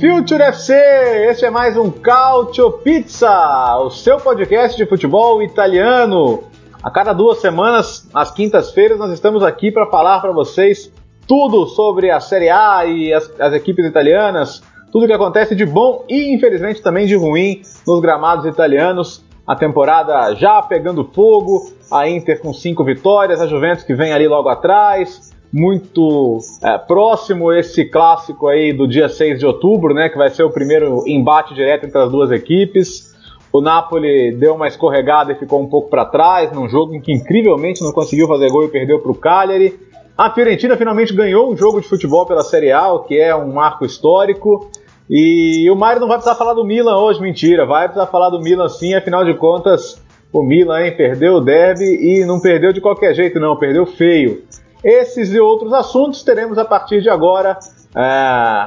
Future FC! Este é mais um Calcio Pizza, o seu podcast de futebol italiano. A cada duas semanas, às quintas-feiras, nós estamos aqui para falar para vocês tudo sobre a Série A e as, as equipes italianas, tudo que acontece de bom e infelizmente também de ruim nos gramados italianos. A temporada já pegando fogo, a Inter com cinco vitórias, a Juventus que vem ali logo atrás, muito é, próximo esse clássico aí do dia 6 de outubro, né, que vai ser o primeiro embate direto entre as duas equipes. O Napoli deu uma escorregada e ficou um pouco para trás, num jogo em que incrivelmente não conseguiu fazer gol e perdeu para o Cagliari. A Fiorentina finalmente ganhou um jogo de futebol pela Série A, o que é um marco histórico. E o Mário não vai precisar falar do Milan hoje, mentira. Vai precisar falar do Milan sim, afinal de contas, o Milan hein, perdeu o derby e não perdeu de qualquer jeito, não, perdeu feio. Esses e outros assuntos teremos a partir de agora é,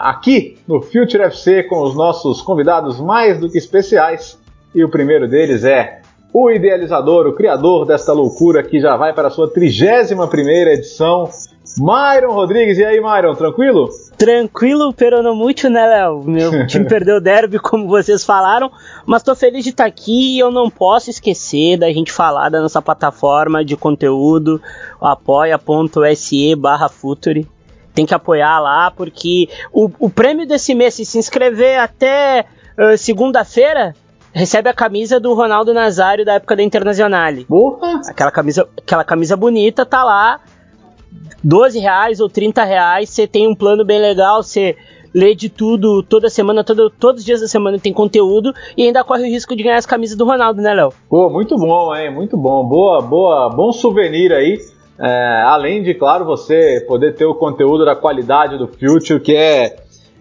aqui no Future FC com os nossos convidados mais do que especiais. E o primeiro deles é o idealizador, o criador desta loucura que já vai para a sua 31 primeira edição, Myron Rodrigues. E aí, Myron, tranquilo? Tranquilo, pero não muito, né, Léo? Meu time perdeu o derby, como vocês falaram, mas tô feliz de estar aqui e eu não posso esquecer da gente falar da nossa plataforma de conteúdo, apoia.se barra Futuri. Tem que apoiar lá, porque o, o prêmio desse mês, se se inscrever até uh, segunda-feira, recebe a camisa do Ronaldo Nazário da época da Internazionale. Porra! Aquela camisa, aquela camisa bonita tá lá 12 reais ou 30 reais, você tem um plano bem legal, você lê de tudo toda semana, todo, todos os dias da semana tem conteúdo e ainda corre o risco de ganhar as camisas do Ronaldo, né, Léo? Pô, muito bom, hein? Muito bom. Boa, boa, bom souvenir aí. É, além de, claro, você poder ter o conteúdo da qualidade do Future, que é,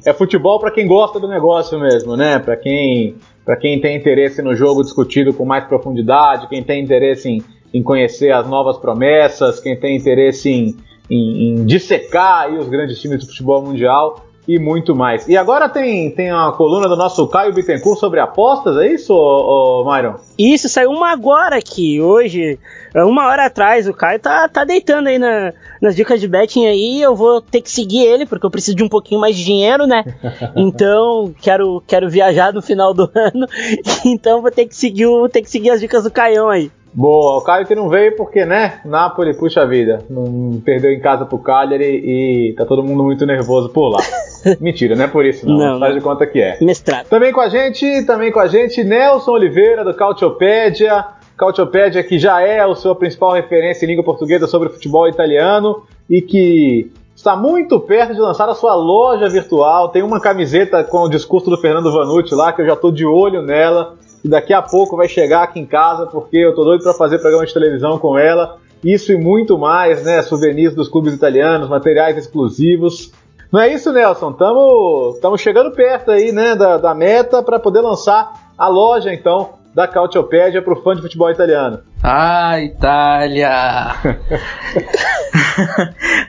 é futebol para quem gosta do negócio mesmo, né? Para quem, quem tem interesse no jogo discutido com mais profundidade, quem tem interesse em, em conhecer as novas promessas, quem tem interesse em em, em dissecar os grandes times do futebol mundial e muito mais. E agora tem, tem a coluna do nosso Caio Bittencourt sobre apostas, é isso, ô, ô, Myron? Isso, saiu uma agora aqui, hoje, uma hora atrás, o Caio tá, tá deitando aí na, nas dicas de betting aí, eu vou ter que seguir ele, porque eu preciso de um pouquinho mais de dinheiro, né? Então, quero, quero viajar no final do ano, então vou ter que seguir, vou ter que seguir as dicas do Caião aí. Boa, o Caio que não veio porque, né, Napoli, puxa vida, não perdeu em casa pro Cagliari e tá todo mundo muito nervoso por lá. Mentira, não é por isso não, não faz de conta que é. Mestrado. Também com a gente, também com a gente, Nelson Oliveira do Cautiopédia, Cautiopédia que já é a sua principal referência em língua portuguesa sobre futebol italiano e que está muito perto de lançar a sua loja virtual, tem uma camiseta com o discurso do Fernando Vanucci lá, que eu já tô de olho nela, e daqui a pouco vai chegar aqui em casa, porque eu tô doido para fazer programa de televisão com ela. Isso e muito mais, né? Souvenirs dos clubes italianos, materiais exclusivos. Não é isso, Nelson? Estamos chegando perto aí, né, da, da meta para poder lançar a loja, então, da Cautiopédia para o fã de futebol italiano. Ah, Itália!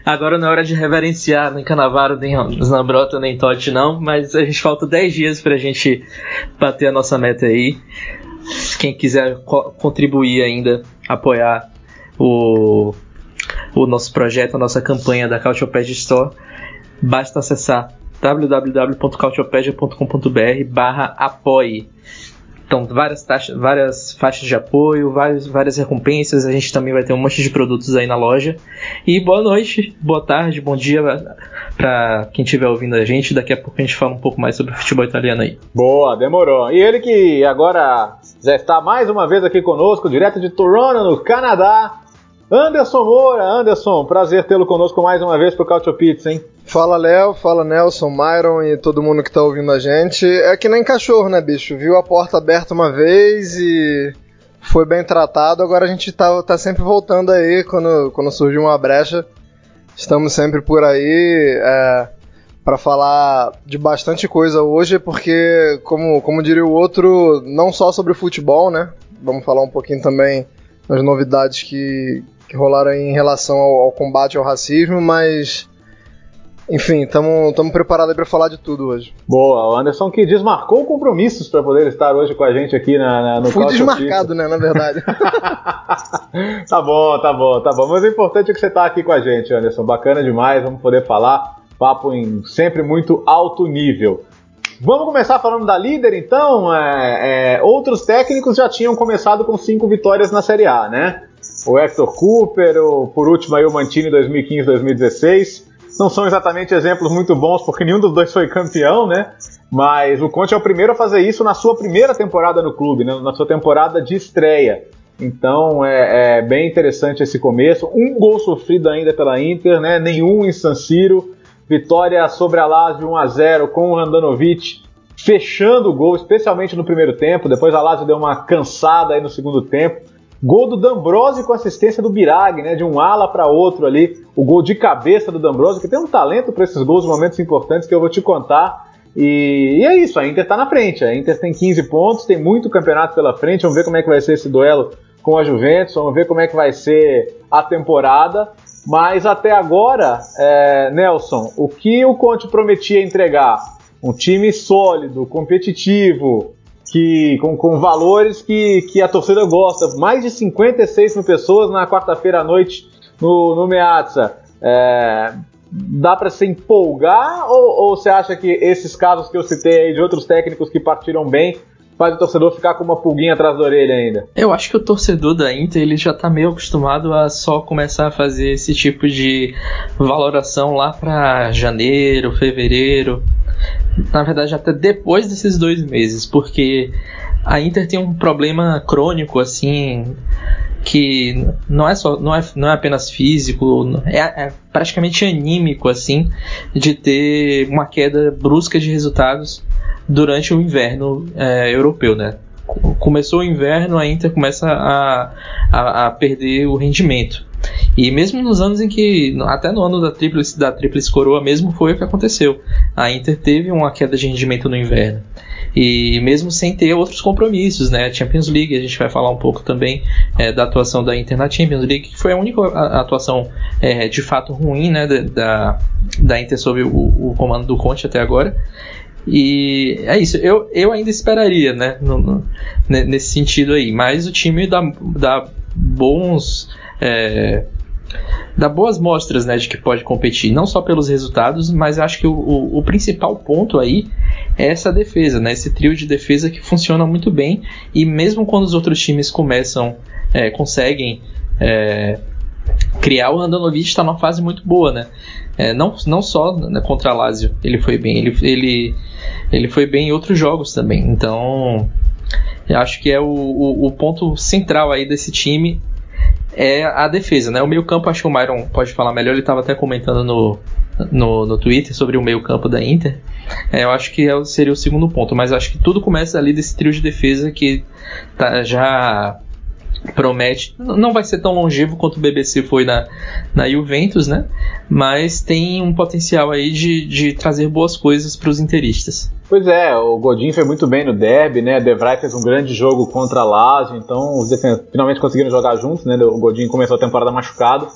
Agora não é hora de reverenciar nem Canavaro, nem Zambrota, nem Totti, não, mas a gente falta 10 dias para a gente bater a nossa meta aí. Quem quiser co contribuir ainda, apoiar o, o nosso projeto, a nossa campanha da Cautiopedia Store, basta acessar www.cautiopedia.com.br barra apoie então, várias, taxas, várias faixas de apoio, várias, várias recompensas. A gente também vai ter um monte de produtos aí na loja. E boa noite, boa tarde, bom dia para quem estiver ouvindo a gente. Daqui a pouco a gente fala um pouco mais sobre o futebol italiano aí. Boa, demorou. E ele que agora já está mais uma vez aqui conosco, direto de Toronto, no Canadá. Anderson Moura, Anderson, prazer tê-lo conosco mais uma vez pro Cautio Pizza, hein? Fala Léo, fala Nelson, Myron e todo mundo que tá ouvindo a gente. É que nem cachorro, né, bicho? Viu a porta aberta uma vez e foi bem tratado, agora a gente tá, tá sempre voltando aí quando, quando surge uma brecha. Estamos sempre por aí é, para falar de bastante coisa hoje, porque, como, como diria o outro, não só sobre futebol, né? Vamos falar um pouquinho também das novidades que, que rolaram em relação ao, ao combate ao racismo, mas enfim, estamos preparados para falar de tudo hoje. Boa, o Anderson que desmarcou compromissos para poder estar hoje com a gente aqui na, na, no Fui desmarcado, né, na verdade. tá bom, tá bom, tá bom. Mas o importante é que você está aqui com a gente, Anderson. Bacana demais, vamos poder falar. Papo em sempre muito alto nível. Vamos começar falando da líder, então. É, é, outros técnicos já tinham começado com cinco vitórias na Série A, né? O Hector Cooper, o, por último aí o Mantini 2015-2016 não são exatamente exemplos muito bons, porque nenhum dos dois foi campeão, né? Mas o Conte é o primeiro a fazer isso na sua primeira temporada no clube, né? na sua temporada de estreia. Então é, é, bem interessante esse começo. Um gol sofrido ainda pela Inter, né? nenhum em San Siro. Vitória sobre a Lazio 1 a 0 com o Randanovic fechando o gol, especialmente no primeiro tempo. Depois a Lazio deu uma cansada aí no segundo tempo. Gol do D'Ambrosio com assistência do Birag, né? De um ala para outro ali. O gol de cabeça do D'Ambrosio, que tem um talento para esses gols, momentos importantes que eu vou te contar. E, e, é isso, a Inter está na frente. A Inter tem 15 pontos, tem muito campeonato pela frente. Vamos ver como é que vai ser esse duelo com a Juventus, vamos ver como é que vai ser a temporada. Mas até agora, é, Nelson, o que o Conte prometia entregar? Um time sólido, competitivo, que com, com valores que, que a torcida gosta. Mais de 56 mil pessoas na quarta-feira à noite no, no Meazza. É, dá para se empolgar ou, ou, você acha que esses casos que eu citei aí de outros técnicos que partiram bem faz o torcedor ficar com uma pulguinha atrás da orelha ainda? Eu acho que o torcedor da Inter ele já tá meio acostumado a só começar a fazer esse tipo de valoração lá para janeiro, fevereiro na verdade, até depois desses dois meses, porque a Inter tem um problema crônico, assim, que não é só não é, não é apenas físico, é, é praticamente anímico, assim, de ter uma queda brusca de resultados durante o inverno é, europeu, né? Começou o inverno, a Inter começa a, a, a perder o rendimento. E mesmo nos anos em que, até no ano da Tríplice, da Tríplice Coroa mesmo, foi o que aconteceu. A Inter teve uma queda de rendimento no inverno. E mesmo sem ter outros compromissos, né? Champions League, a gente vai falar um pouco também é, da atuação da Inter na Champions League, que foi a única atuação é, de fato ruim, né? Da, da Inter sob o, o comando do Conte até agora. E é isso, eu, eu ainda esperaria, né, no, no, nesse sentido aí. Mas o time dá, dá bons é, dá boas mostras né, de que pode competir, não só pelos resultados, mas acho que o, o, o, principal ponto aí é essa defesa, né, esse trio de defesa que funciona muito bem e mesmo quando os outros times começam, é, conseguem é, criar, o Andanovic está numa fase muito boa, né? É, não, não só né, contra a Lazio ele foi bem, ele, ele, ele foi bem em outros jogos também, então acho que é o, o, o ponto central aí desse time é a defesa, né? O meio campo, acho que o Myron pode falar melhor, ele estava até comentando no, no, no Twitter sobre o meio campo da Inter. É, eu acho que é seria o segundo ponto, mas acho que tudo começa ali desse trio de defesa que tá, já promete, não vai ser tão longevo quanto o BBC foi na, na Juventus, né? Mas tem um potencial aí de, de trazer boas coisas para os interistas. Pois é, o Godin foi muito bem no derby, né? De Vrij fez um grande jogo contra a Lazio, então os finalmente conseguiram jogar juntos, né? O Godin começou a temporada machucado,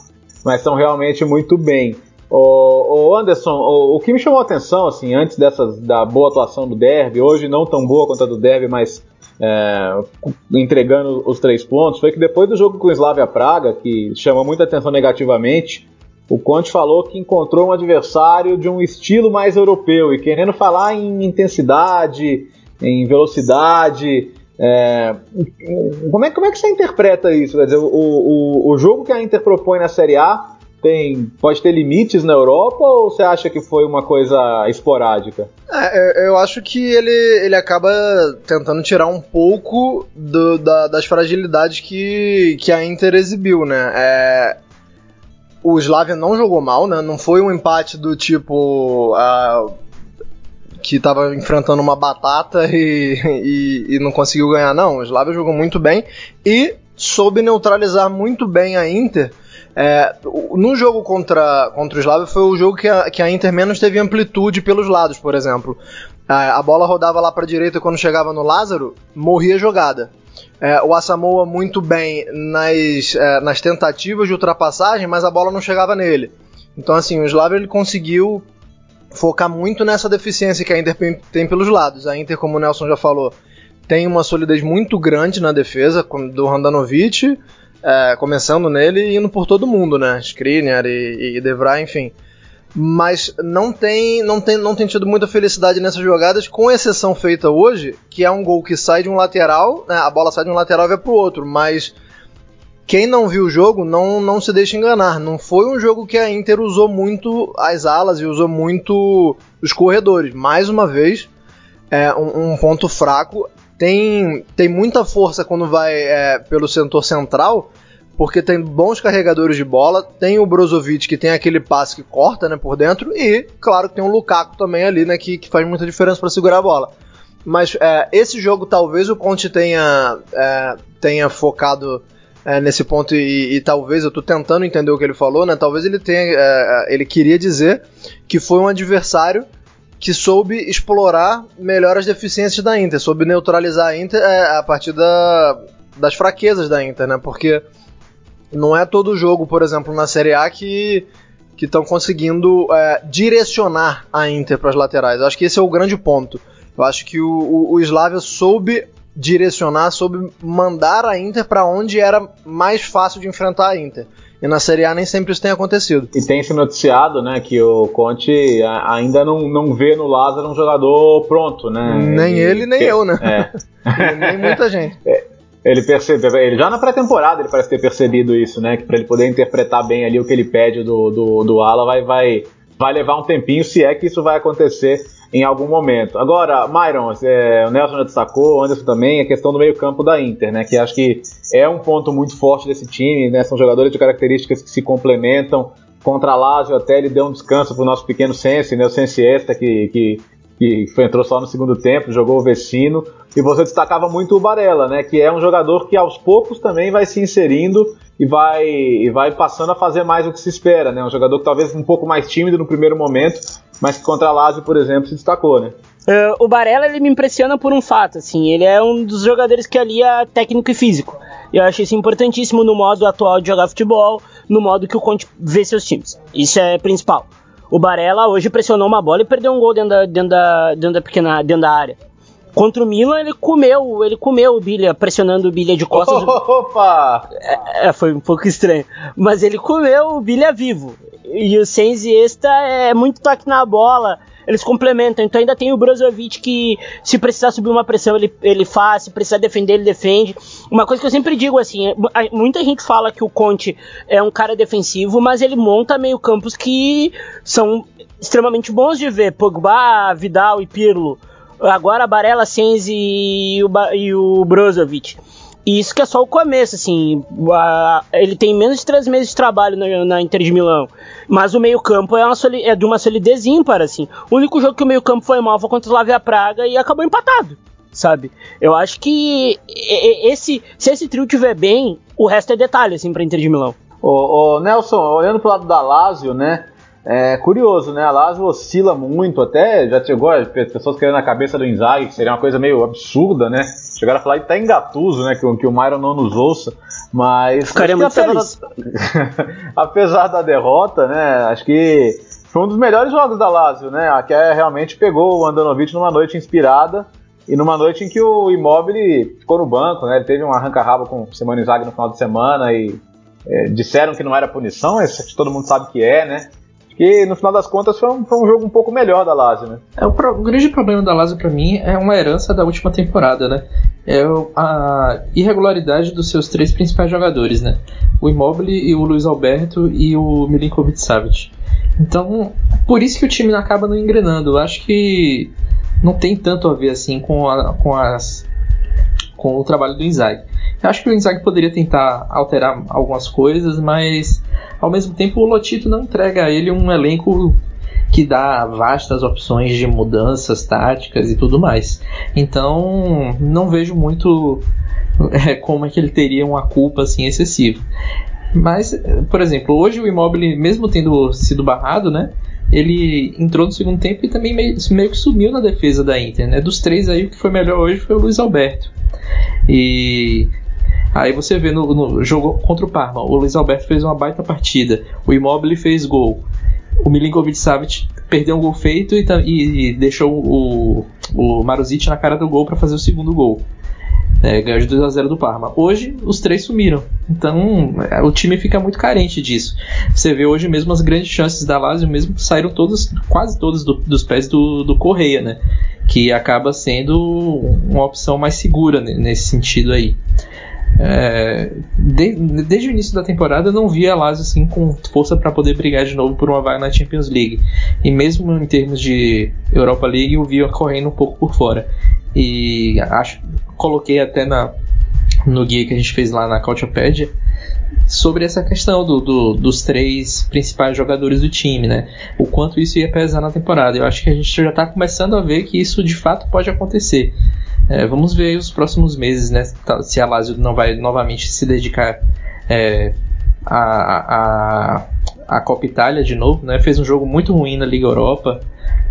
mas estão realmente muito bem. O, Anderson, o, o, que me chamou a atenção, assim, antes dessas da boa atuação do derby, hoje não tão boa quanto a do derby, mas é, entregando os três pontos, foi que depois do jogo com o Slavia Praga, que chama muita atenção negativamente, o Conte falou que encontrou um adversário de um estilo mais europeu e querendo falar em intensidade, em velocidade. É, como, é, como é que você interpreta isso? Quer dizer, o, o, o jogo que a Inter propõe na Série A tem, pode ter limites na Europa ou você acha que foi uma coisa esporádica? É, eu acho que ele, ele acaba tentando tirar um pouco do, da, das fragilidades que, que a Inter exibiu, né? É, o Slavia não jogou mal, né? Não foi um empate do tipo. Uh, que estava enfrentando uma batata e, e, e, não conseguiu ganhar, não. O Slavia jogou muito bem e soube neutralizar muito bem a Inter É, no jogo contra, contra o Slavia foi o jogo que a, que a Inter menos teve amplitude pelos lados, por exemplo. A, a bola rodava lá para a direita quando chegava no Lázaro, morria jogada. É, o Asamoah muito bem nas, é, nas tentativas de ultrapassagem, mas a bola não chegava nele. Então, assim, o Slavia ele conseguiu focar muito nessa deficiência que a Inter tem pelos lados. A Inter, como o Nelson já falou, tem uma solidez muito grande na defesa do Randanovic, é, começando nele e indo por todo mundo, né? Skriniar e, e enfim. Mas não tem, não, tem, não tem tido muita felicidade nessas jogadas, com exceção feita hoje, que é um gol que sai de um lateral, né? a bola sai de um lateral e vai pro outro, mas quem não viu o jogo não, não se deixa enganar. Não foi um jogo que a Inter usou muito as alas e usou muito os corredores. Mais uma vez, é um, um ponto fraco. Tem, tem muita força quando vai é, pelo setor central, porque tem bons carregadores de bola. Tem o Brozovic que tem aquele passe que corta né, por dentro. E, claro, que tem o Lukaku também ali, né, que, que faz muita diferença para segurar a bola. Mas é, esse jogo talvez o Conte tenha, é, tenha focado é, nesse ponto e, e, talvez eu tô tentando entender o que ele falou, né? Talvez ele tenha, é, é, ele queria dizer que foi um adversário que soube explorar melhor as deficiências da Inter, soube neutralizar a Inter é, a partir da, das fraquezas da Inter, né? Porque não é todo jogo, por exemplo, na Série A que que estão conseguindo é, direcionar a Inter para as laterais. Eu acho que esse é o grande ponto. Eu acho que o, o, o Slavia soube direcionar, soube mandar a Inter para onde era mais fácil de enfrentar a Inter. E na Série A nem sempre isso tem acontecido. E tem se noticiado, né, que o Conte ainda não, não vê no Lázaro um jogador pronto, né? Nem ele, ele nem que, eu, né? É. nem muita gente. É, ele percebeu, ele já na pré-temporada ele parece ter percebido isso, né? Que para ele poder interpretar bem ali o que ele pede do, do, do Ala vai, vai, vai levar um tempinho, se é que isso vai acontecer em algum momento. Agora, Myron, é, o Nelson já destacou, o Anderson também, a questão do meio-campo da Inter, né? Que acho que é um ponto muito forte desse time, né? São jogadores de características que se complementam. Contra a Lazio até ele deu um descanso pro nosso pequeno Sense, né? O Sense Esta, que, que, que foi, entrou só no segundo tempo, jogou o Vecino. E você destacava muito o Barella, né? Que é um jogador que aos poucos também vai se inserindo e vai, e vai passando a fazer mais o que se espera, né? Um jogador que talvez um pouco mais tímido no primeiro momento, mas que contra a Lazio, por exemplo, se destacou, né? Uh, o Barella ele me impressiona por um fato, assim, ele é um dos jogadores que alia técnico e físico. Eu acho isso importantíssimo no modo atual de jogar futebol, no modo que o Conte vê seus times. Isso é principal. O Barella hoje pressionou uma bola e perdeu um gol dentro da, dentro da, dentro da pequena dentro da área. Contra o Milan, ele comeu, ele comeu o Bilha, pressionando o Bilha de costas. Opa! É, é, foi um pouco estranho. Mas ele comeu o Bilha vivo. E o Senzi Esta é muito toque na bola. Eles complementam. Então ainda tem o Brozovic que, se precisar subir uma pressão, ele, ele faz. Se precisar defender, ele defende. Uma coisa que eu sempre digo assim: muita gente fala que o Conte é um cara defensivo, mas ele monta meio campos que são extremamente bons de ver. Pogba, Vidal e Pirlo. Agora Barella, Senzi e o, e o Brozovic. E isso que é só o começo, assim. ele tem menos de três meses de trabalho na, na Inter de Milão. Mas o meio-campo é, é, de uma solidez ímpar, assim. O único jogo que o meio-campo foi mal foi contra o Slavia Praga e acabou empatado, sabe? Eu acho que esse, se esse trio tiver bem, o resto é detalhe, assim, pra Inter de Milão. Ô, ô Nelson, olhando pro lado da Lazio, né? É curioso, né? A Lazio oscila muito, até já chegou as pessoas querendo a cabeça do Inzaghi, que seria uma coisa meio absurda, né? Chegaram a falar até em Gatuso, né? Que, que o Myron não nos ouça, mas... Ficaria muito apesar feliz. Da, apesar da derrota, né? Acho que foi um dos melhores jogos da Lazio, né? A que realmente pegou o Andanovic numa noite inspirada e numa noite em que o Immobile ficou no banco, né? Ele teve um arranca-rabo com o Simone Inzaghi no final de semana e é, disseram que não era punição, mas todo mundo sabe que é, né? Que no final das contas foi um, foi um jogo um pouco melhor da Lazio, né? É, o, pro, o grande problema da Lazio para mim é uma herança da última temporada, né? É a irregularidade dos seus três principais jogadores, né? O Immobile e o Luiz Alberto e o Milinkovic Savic. Então, por isso que o time acaba não engrenando. Eu acho que não tem tanto a ver assim com, a, com as com o trabalho do Inzaghi. Eu acho que o Inzaghi poderia tentar alterar algumas coisas, mas ao mesmo tempo o Lotito não entrega a ele um elenco que dá vastas opções de mudanças táticas e tudo mais. Então, não vejo muito é, como é que ele teria uma culpa assim excessiva. Mas, por exemplo, hoje o Immobile, mesmo tendo sido barrado, né? Ele entrou no segundo tempo e também meio, meio que sumiu na defesa da Inter, né? Dos três aí, o que foi melhor hoje foi o Luiz Alberto. E Aí você vê no, no, jogo contra o Parma, o Luiz Alberto fez uma baita partida, o Immobile fez gol, o Milinkovic Savic perdeu um gol feito e, e, deixou o, o Maruzic na cara do gol para fazer o segundo gol. É, ganhou de 2 a 0 do Parma. Hoje os três sumiram. Então é, o time fica muito carente disso. Você vê hoje mesmo as grandes chances da Lazio mesmo saíram todas, quase todas do, dos pés do, do Correia, né? Que acaba sendo uma opção mais segura nesse sentido aí. É, de, desde o início da temporada eu não via a Lazio assim com força para poder brigar de novo por uma vaga na Champions League e mesmo em termos de Europa League eu via correndo um pouco por fora e acho coloquei até na no guia que a gente fez lá na Couchopédia sobre essa questão do, do, dos três principais jogadores do time, né? O quanto isso ia pesar na temporada. Eu acho que a gente já está começando a ver que isso de fato pode acontecer. É, vamos ver os próximos meses, né? Se a Lazio não vai novamente se dedicar é, a, a, a Copa Itália de novo, né? Fez um jogo muito ruim na Liga Europa,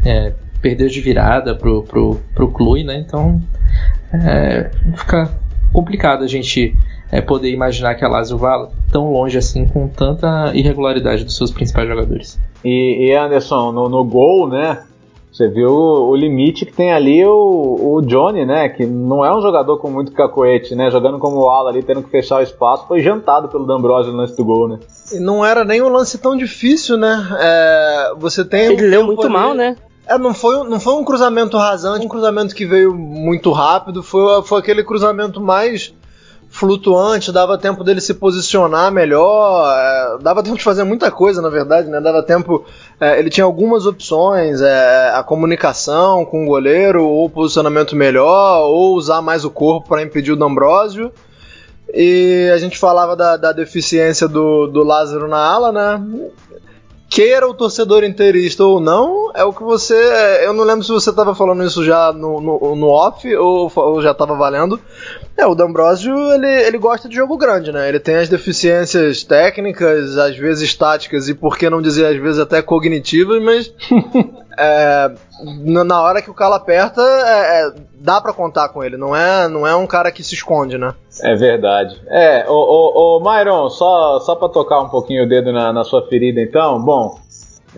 é, perdeu de virada pro, pro, pro Clube, né? Então é, fica complicado a gente é, poder imaginar que a Lazio vá tão longe assim com tanta irregularidade dos seus principais jogadores. E, e Anderson, no, no gol, né? Você viu o limite que tem ali o, o Johnny, né? Que não é um jogador com muito cacoete, né? Jogando como ala ali, tendo que fechar o espaço, foi jantado pelo D'Ambrosio no lance do gol, né? E não era nem um lance tão difícil, né? É, você tem. Ele um leu muito ali, mal, né? É, não foi, não foi um cruzamento rasante, um cruzamento que veio muito rápido, foi, foi aquele cruzamento mais flutuante, dava tempo dele se posicionar melhor, é, dava tempo de fazer muita coisa, na verdade, né? Dava tempo. É, ele tinha algumas opções, é, a comunicação com o goleiro, ou posicionamento melhor, ou usar mais o corpo para impedir o D'Ambrosio. E a gente falava da, da deficiência do, do Lázaro na ala, né? Queira o torcedor inteirista ou não, é o que você. Eu não lembro se você estava falando isso já no, no, no off ou, ou já estava valendo. É, o D'Ambrosio, ele, ele gosta de jogo grande, né? Ele tem as deficiências técnicas, às vezes táticas e por que não dizer às vezes até cognitivas, mas é, na hora que o calo aperta, é, é, dá para contar com ele. Não é, não é um cara que se esconde, né? É verdade. É, o, o, o Myron, só, só para tocar um pouquinho o dedo na, na sua ferida, então, bom,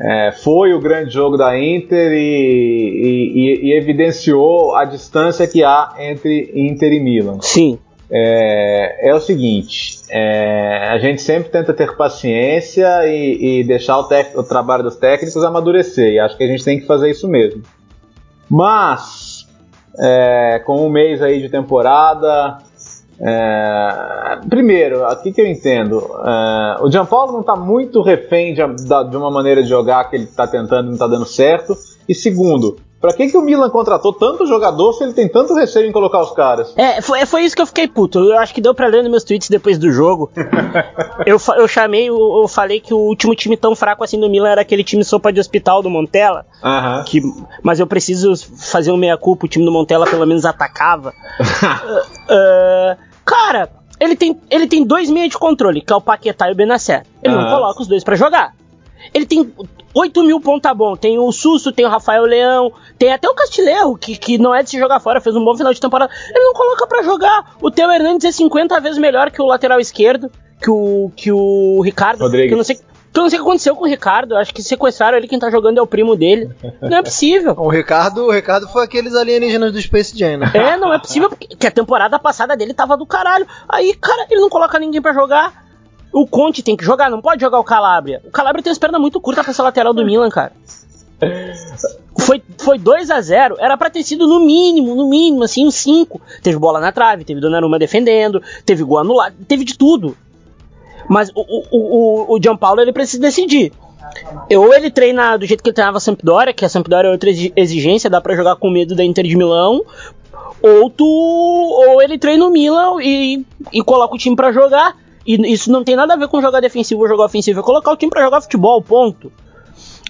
é, foi o grande jogo da Inter e, e, e, evidenciou a distância que há entre Inter e Milan. Sim. É, é o seguinte: é, a gente sempre tenta ter paciência e, e deixar o, tec, o, trabalho dos técnicos amadurecer, e acho que a gente tem que fazer isso mesmo. Mas, é, com um mês aí de temporada, é, primeiro, aqui que eu entendo, é, o Gianpaulo não está muito refém de, de, uma maneira de jogar que ele está tentando e não está dando certo. E segundo, Pra que, que o Milan contratou tanto jogador se ele tem tanto receio em colocar os caras? É, foi, foi isso que eu fiquei puto. Eu acho que deu pra ler nos meus tweets depois do jogo. eu, eu chamei, eu, eu, falei que o último time tão fraco assim do Milan era aquele time sopa de hospital do Montella. Uhum. Que, mas eu preciso fazer um meia-culpa, o time do Montella pelo menos atacava. uh, uh, cara, ele tem, ele tem dois meios de controle, que é o Paquetá e o Benacer. Ele não coloca os dois para jogar. Ele tem 8 mil ponta bom. Tem o Susto, tem o Rafael Leão, tem até o Castilheiro, que, que não é de se jogar fora, fez um bom final de temporada. Ele não coloca para jogar. O Theo Hernandes é 50 vezes melhor que o lateral esquerdo, que o, que o Ricardo. Rodrigues. Que eu não sei. eu não sei o que aconteceu com o Ricardo. Acho que sequestraram ele, quem tá jogando é o primo dele. Não é possível. o Ricardo, o Ricardo foi aqueles alienígenas do Space Jam, né? É, não é possível, porque a temporada passada dele tava do caralho. Aí, cara, ele não coloca ninguém para jogar. O Conte tem que jogar, não pode jogar o Calabria. O Calabria tem as pernas muito curtas pra ser lateral do Milan, cara. Foi, foi 2 a 0 era pra ter sido no mínimo, no mínimo, assim, um 5. Teve bola na trave, teve Donnarumma defendendo, teve gol anulado, teve de tudo. Mas o, o, o, o Gianpaolo, ele precisa decidir. Ou ele treina do jeito que ele treinava a Sampdoria, que a Sampdoria é outra exigência, dá para jogar com medo da Inter de Milão, ou tu ou ele treina o Milan e, e coloca o time para jogar e isso não tem nada a ver com jogar defensivo ou jogar ofensivo, é colocar o time para jogar futebol, ponto.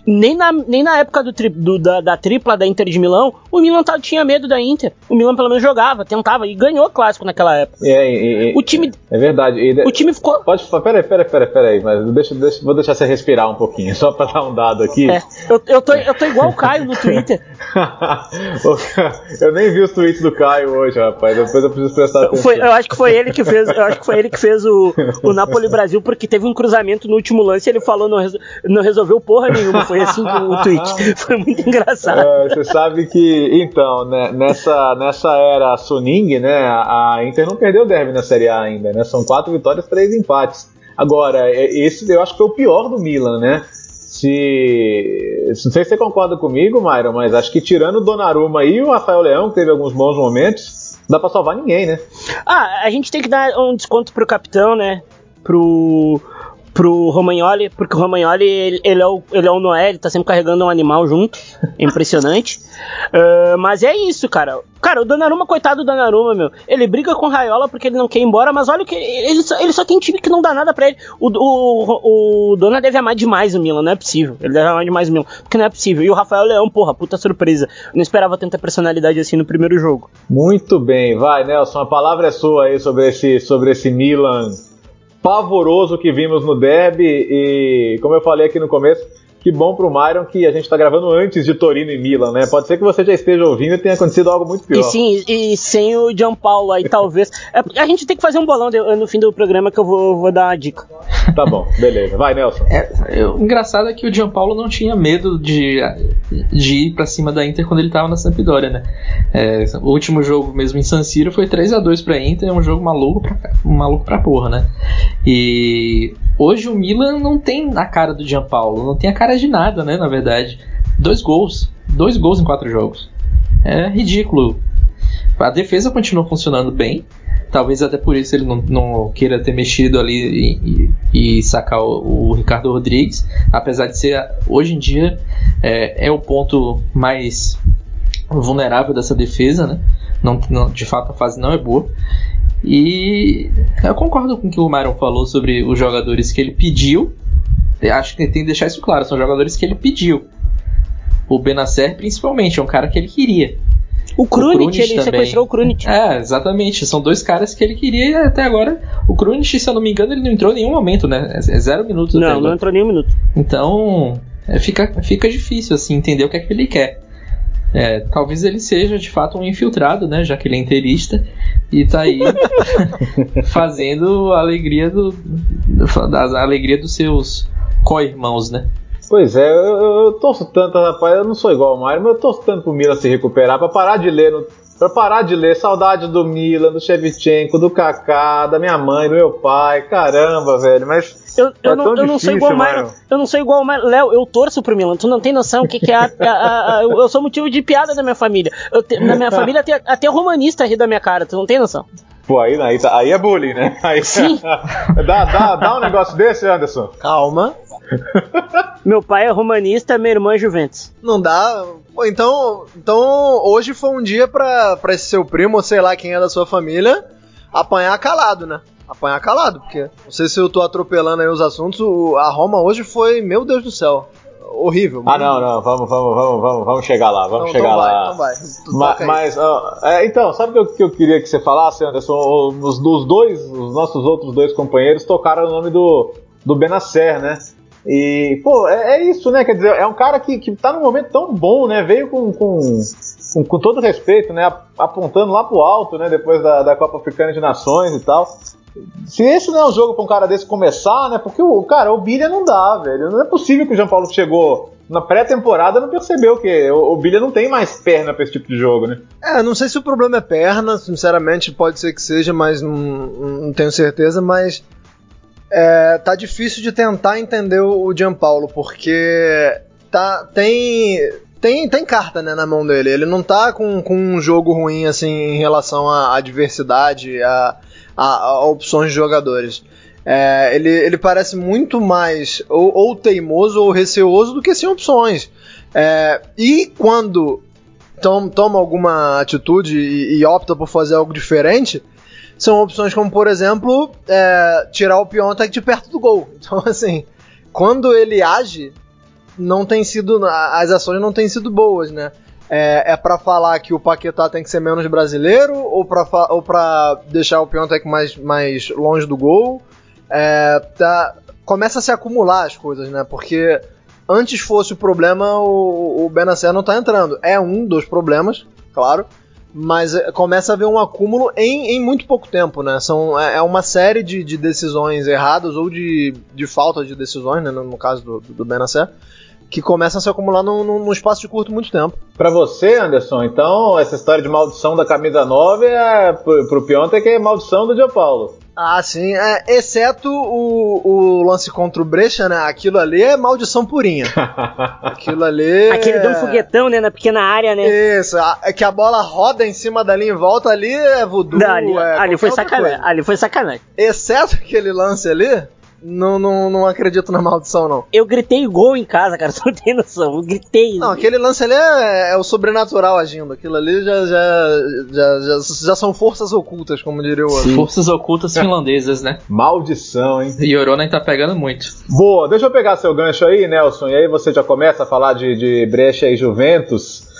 Nem na, nem na época do, tri, do da, da, tripla da Inter de Milão, o Milan tinha medo da Inter. O Milan pelo menos jogava, tentava e ganhou o clássico naquela época. É, o time. É verdade. E, o time ficou. Pode. Peraí, peraí, peraí, peraí, mas deixa, deixa, vou deixar você respirar um pouquinho, só pra dar um dado aqui. É, eu, eu, tô, eu tô igual o Caio no Twitter. eu nem vi os tweets do Caio hoje, rapaz. Depois eu preciso prestar atenção. Foi, eu acho que foi ele que fez. Eu acho que foi ele que fez o, o Napoli Brasil, porque teve um cruzamento no último lance e ele falou não, não resolveu porra nenhuma. Foi assim o tweet. Foi muito engraçado. É, você sabe que, então, né, nessa, nessa era Suning, né, a Inter não perdeu o derby na Série A ainda, né? São quatro vitórias, três empates. Agora, esse eu acho que foi o pior do Milan, né? Se. Não sei se você concorda comigo, Myron, mas acho que tirando o Donnarumma e o Rafael Leão, que teve alguns bons momentos, não dá pra salvar ninguém, né? Ah, a gente tem que dar um desconto pro capitão, né? Pro pro Romagnoli, porque o Romagnoli, ele, ele, é, o, ele é o Noé, ele tá sempre carregando um animal junto, é impressionante. uh, mas é isso, cara. Cara, o Donnarumma, coitado do Donnarumma, meu, ele briga com o Raiola porque ele não quer ir embora, mas olha o que, ele só, ele só tem time que não dá nada pra ele. O, o, o Dona deve amar demais o Milan, não é possível. Ele deve amar demais o Milan, porque não é possível. E o Rafael Leão, porra, puta surpresa. Eu não esperava tanta personalidade assim no primeiro jogo. Muito bem, vai, Nelson, a palavra é sua aí sobre esse, sobre esse Milan pavoroso que vimos no derby e, como eu falei aqui no começo, que bom pro Myron que a gente tá gravando antes de Torino e Milan, né? Pode ser que você já esteja ouvindo e tenha acontecido algo muito pior. E sim, e sem o Gianpaolo aí, talvez. É, a gente tem que fazer um bolão de, no fim do programa que eu vou, vou dar uma dica. Tá bom, beleza. Vai, Nelson. É, eu, engraçado é que o Gianpaolo não tinha medo de, de ir pra cima da Inter quando ele tava na Sampdoria, né? É, o último jogo mesmo em San Siro foi 3 a 2 pra Inter, é um jogo maluco pra, maluco pra porra, né? E hoje o Milan não tem a cara do Gianpaolo, não tem a cara de nada, né? Na verdade. Dois gols. Dois gols em quatro jogos. É ridículo. A defesa continua funcionando bem. Talvez até por isso ele não, não queira ter mexido ali e, e, e sacar o, o, Ricardo Rodrigues. Apesar de ser, hoje em dia, é, é o ponto mais vulnerável dessa defesa, né? Não, não, de fato a fase não é boa. E eu concordo com o que o Myron falou sobre os jogadores que ele pediu acho que tem que deixar isso claro, são jogadores que ele pediu. O Benacer, principalmente, é um cara que ele queria. O Krunic, ele também. sequestrou o Krunic. É, exatamente. São dois caras que ele queria e até agora. O Krunic, se eu não me engano, ele não entrou em nenhum momento, né? É, é zero minutos. Não, não entrou nenhum minuto. Então, é, fica, fica difícil, assim, entender o que é que ele quer. É, talvez ele seja de fato um infiltrado, né? Já que ele é interista e tá aí fazendo a alegria do, a alegria dos seus co-irmãos, né? Pois é, eu, eu, torço tanto, rapaz, eu não sou igual ao Mário, mas eu torço tanto pro Milan se recuperar, pra parar de ler, no, pra parar de ler saudade do Milan, do Shevchenko, do Kaká, da minha mãe, do meu pai, caramba, velho, mas... Eu, eu, é não, eu difícil, não sou igual ao Mário, eu não sou igual ao Mário, Léo, eu torço pro Milan, tu não tem noção o que, que é a, a, a, eu sou motivo de piada da minha família, te, na minha família até, até romanista ri da minha cara, tu não tem noção. Pô, aí, aí, tá, aí é bullying, né? Aí, Sim. dá, dá, dá um negócio desse, Anderson? Calma. Meu pai é romanista, minha irmã é Juventus. Não dá. Pô, então, então hoje foi um dia pra, pra esse seu primo, ou sei lá quem é da sua família, apanhar calado, né? Apanhar calado, porque não sei se eu tô atropelando aí os assuntos. A Roma hoje foi, meu Deus do céu, horrível. Ah, não, não, vamos, vamos, vamos, vamos, vamos chegar lá, vamos então, chegar então lá. Vai, então vai. mas, uh, é, então, sabe o que, que eu queria que você falasse, Anderson? Os, os dois, os nossos outros dois companheiros tocaram o nome do, do Benacer, né? E, pô, é, é, isso, né? Quer dizer, é um cara que, que tá num momento tão bom, né? Veio com, com, com, com todo respeito, né? Apontando lá pro alto, né? Depois da, da Copa Africana de Nações e tal. Se esse não é um jogo pra um cara desse começar, né? Porque o cara, o Bilha não dá, velho. Não é possível que o João Paulo chegou na pré-temporada não percebeu que o, Bilha não tem mais perna pra esse tipo de jogo, né? É, não sei se o problema é perna, sinceramente pode ser que seja, mas não, não tenho certeza, mas é, tá difícil de tentar entender o Gianpaulo, porque tá, tem, tem, tem carta né, na mão dele. Ele não tá com, com um jogo ruim assim em relação à, à diversidade, a, a, a, opções de jogadores. É, ele, ele parece muito mais ou, ou, teimoso ou receoso do que sem opções. É, e quando tom, toma alguma atitude e, e opta por fazer algo diferente, são opções como, por exemplo, é, tirar o Piontek de perto do gol. Então, assim, quando ele age, não tem sido. As ações não têm sido boas, né? É, é para falar que o Paquetá tem que ser menos brasileiro ou para deixar o Piontek mais, mais longe do gol? É, tá, começa a se acumular as coisas, né? Porque antes fosse o problema, o, o Benacer não tá entrando. É um dos problemas, claro, mas é, começa a haver um acúmulo em, em muito pouco tempo, né? São, é, é uma série de, de decisões erradas ou de, de falta de decisões, né? no, no caso do, do Benacer, que começam a se acumular num, num espaço de curto muito tempo. Para você, Anderson, então, essa história de maldição da camisa 9 é pro, pro Piontek é maldição do Dia Paulo. Ah, sim. É, exceto o, o, lance contra o Brecha, né? Aquilo ali é maldição purinha. Aquilo ali. Aquele deu um foguetão, né? Na pequena área, né? Isso. É que a bola roda em cima dali em volta ali é voodoo. Não, ali, é ali foi sacanagem. Ali foi sacanagem. Exceto aquele lance ali, não, não, não acredito na maldição, não. Eu gritei gol em casa, cara, tu não tem noção. Eu gritei. Não, aquele lance ali é, é o sobrenatural agindo. Aquilo ali já, já, já, já, já são forças ocultas, como diria o outro. Forças ocultas finlandesas, né? Maldição, hein? E Oronen tá pegando muito. Boa, deixa eu pegar seu gancho aí, Nelson, e aí você já começa a falar de, de Brecha e Juventus.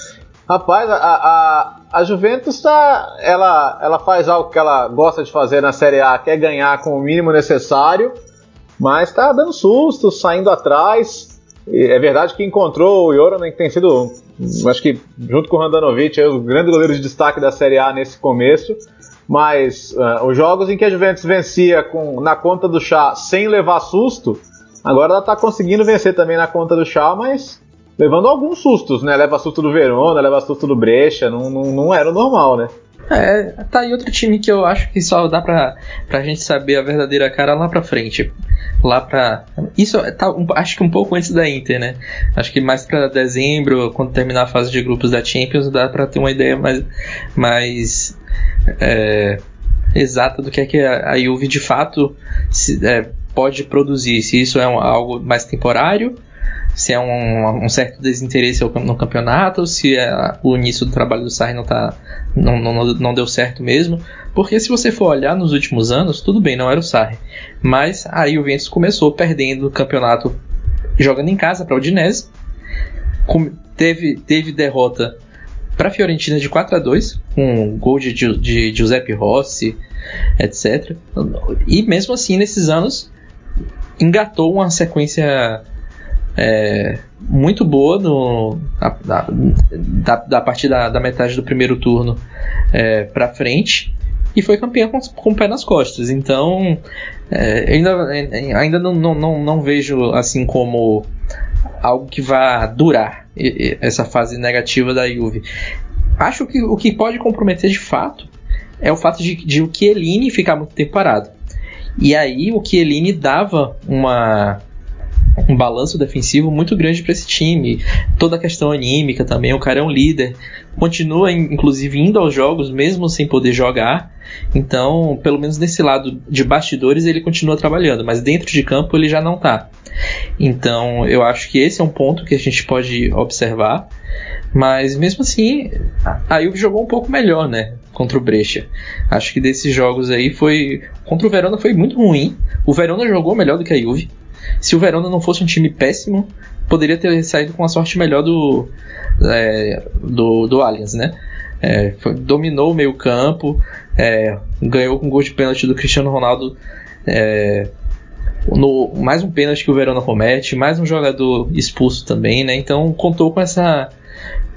Rapaz, a, a, a Juventus tá. Ela, ela faz algo que ela gosta de fazer na Série A, que é ganhar com o mínimo necessário. Mas tá dando susto, saindo atrás. É verdade que encontrou o Joronen, que tem sido, acho que junto com o Randanovic, é o grande goleiro de destaque da Série A nesse começo. Mas uh, os jogos em que a Juventus vencia com, na conta do chá sem levar susto, agora ela está conseguindo vencer também na conta do chá, mas levando alguns sustos, né? Leva susto do Verona, leva susto do Brecha, não, não, não era o normal, né? É, tá aí outro time que eu acho que só dá pra, pra gente saber a verdadeira cara lá pra frente. Lá pra. Isso tá, um, acho que um pouco antes da Inter, né? Acho que mais pra dezembro, quando terminar a fase de grupos da Champions, dá pra ter uma ideia mais. mais é, exata do que é que a, a Juve de fato se, é, pode produzir. Se isso é um, algo mais temporário se é um, um, certo desinteresse no campeonato, se é o início do trabalho do Sarri não, tá, não, não, não deu certo mesmo. Porque se você for olhar nos últimos anos, tudo bem, não era o Sarri. Mas aí o Juventus começou perdendo o campeonato jogando em casa para o Udinese. Teve, teve derrota para a Fiorentina de 4 a 2 com gol de, de Giuseppe Rossi, etc. E mesmo assim, nesses anos, engatou uma sequência é, muito boa no, da, da, da partir da, da, metade do primeiro turno é, para frente e foi campeão com, com o pé nas costas. Então, é, ainda, ainda não, não, não, não, vejo assim como algo que vá durar essa fase negativa da Juve. Acho que o que pode comprometer de fato é o fato de, de o Chiellini ficar muito tempo parado. E aí o Chiellini dava uma um balanço defensivo muito grande para esse time. Toda a questão anímica também, o cara é um líder. Continua, inclusive, indo aos jogos, mesmo sem poder jogar. Então, pelo menos nesse lado de bastidores, ele continua trabalhando, mas dentro de campo ele já não está. Então, eu acho que esse é um ponto que a gente pode observar. Mas mesmo assim, a Juve jogou um pouco melhor, né? Contra o Brecha. Acho que desses jogos aí foi. Contra o Verona foi muito ruim. O Verona jogou melhor do que a Juve. Se o Verona não fosse um time péssimo, poderia ter saído com a sorte melhor do, é, do, do Allianz, né? É, foi, dominou o meio campo, é, ganhou com gol de pênalti do Cristiano Ronaldo. É, no, mais um pênalti que o Verona comete, mais um jogador expulso também, né? Então contou com essa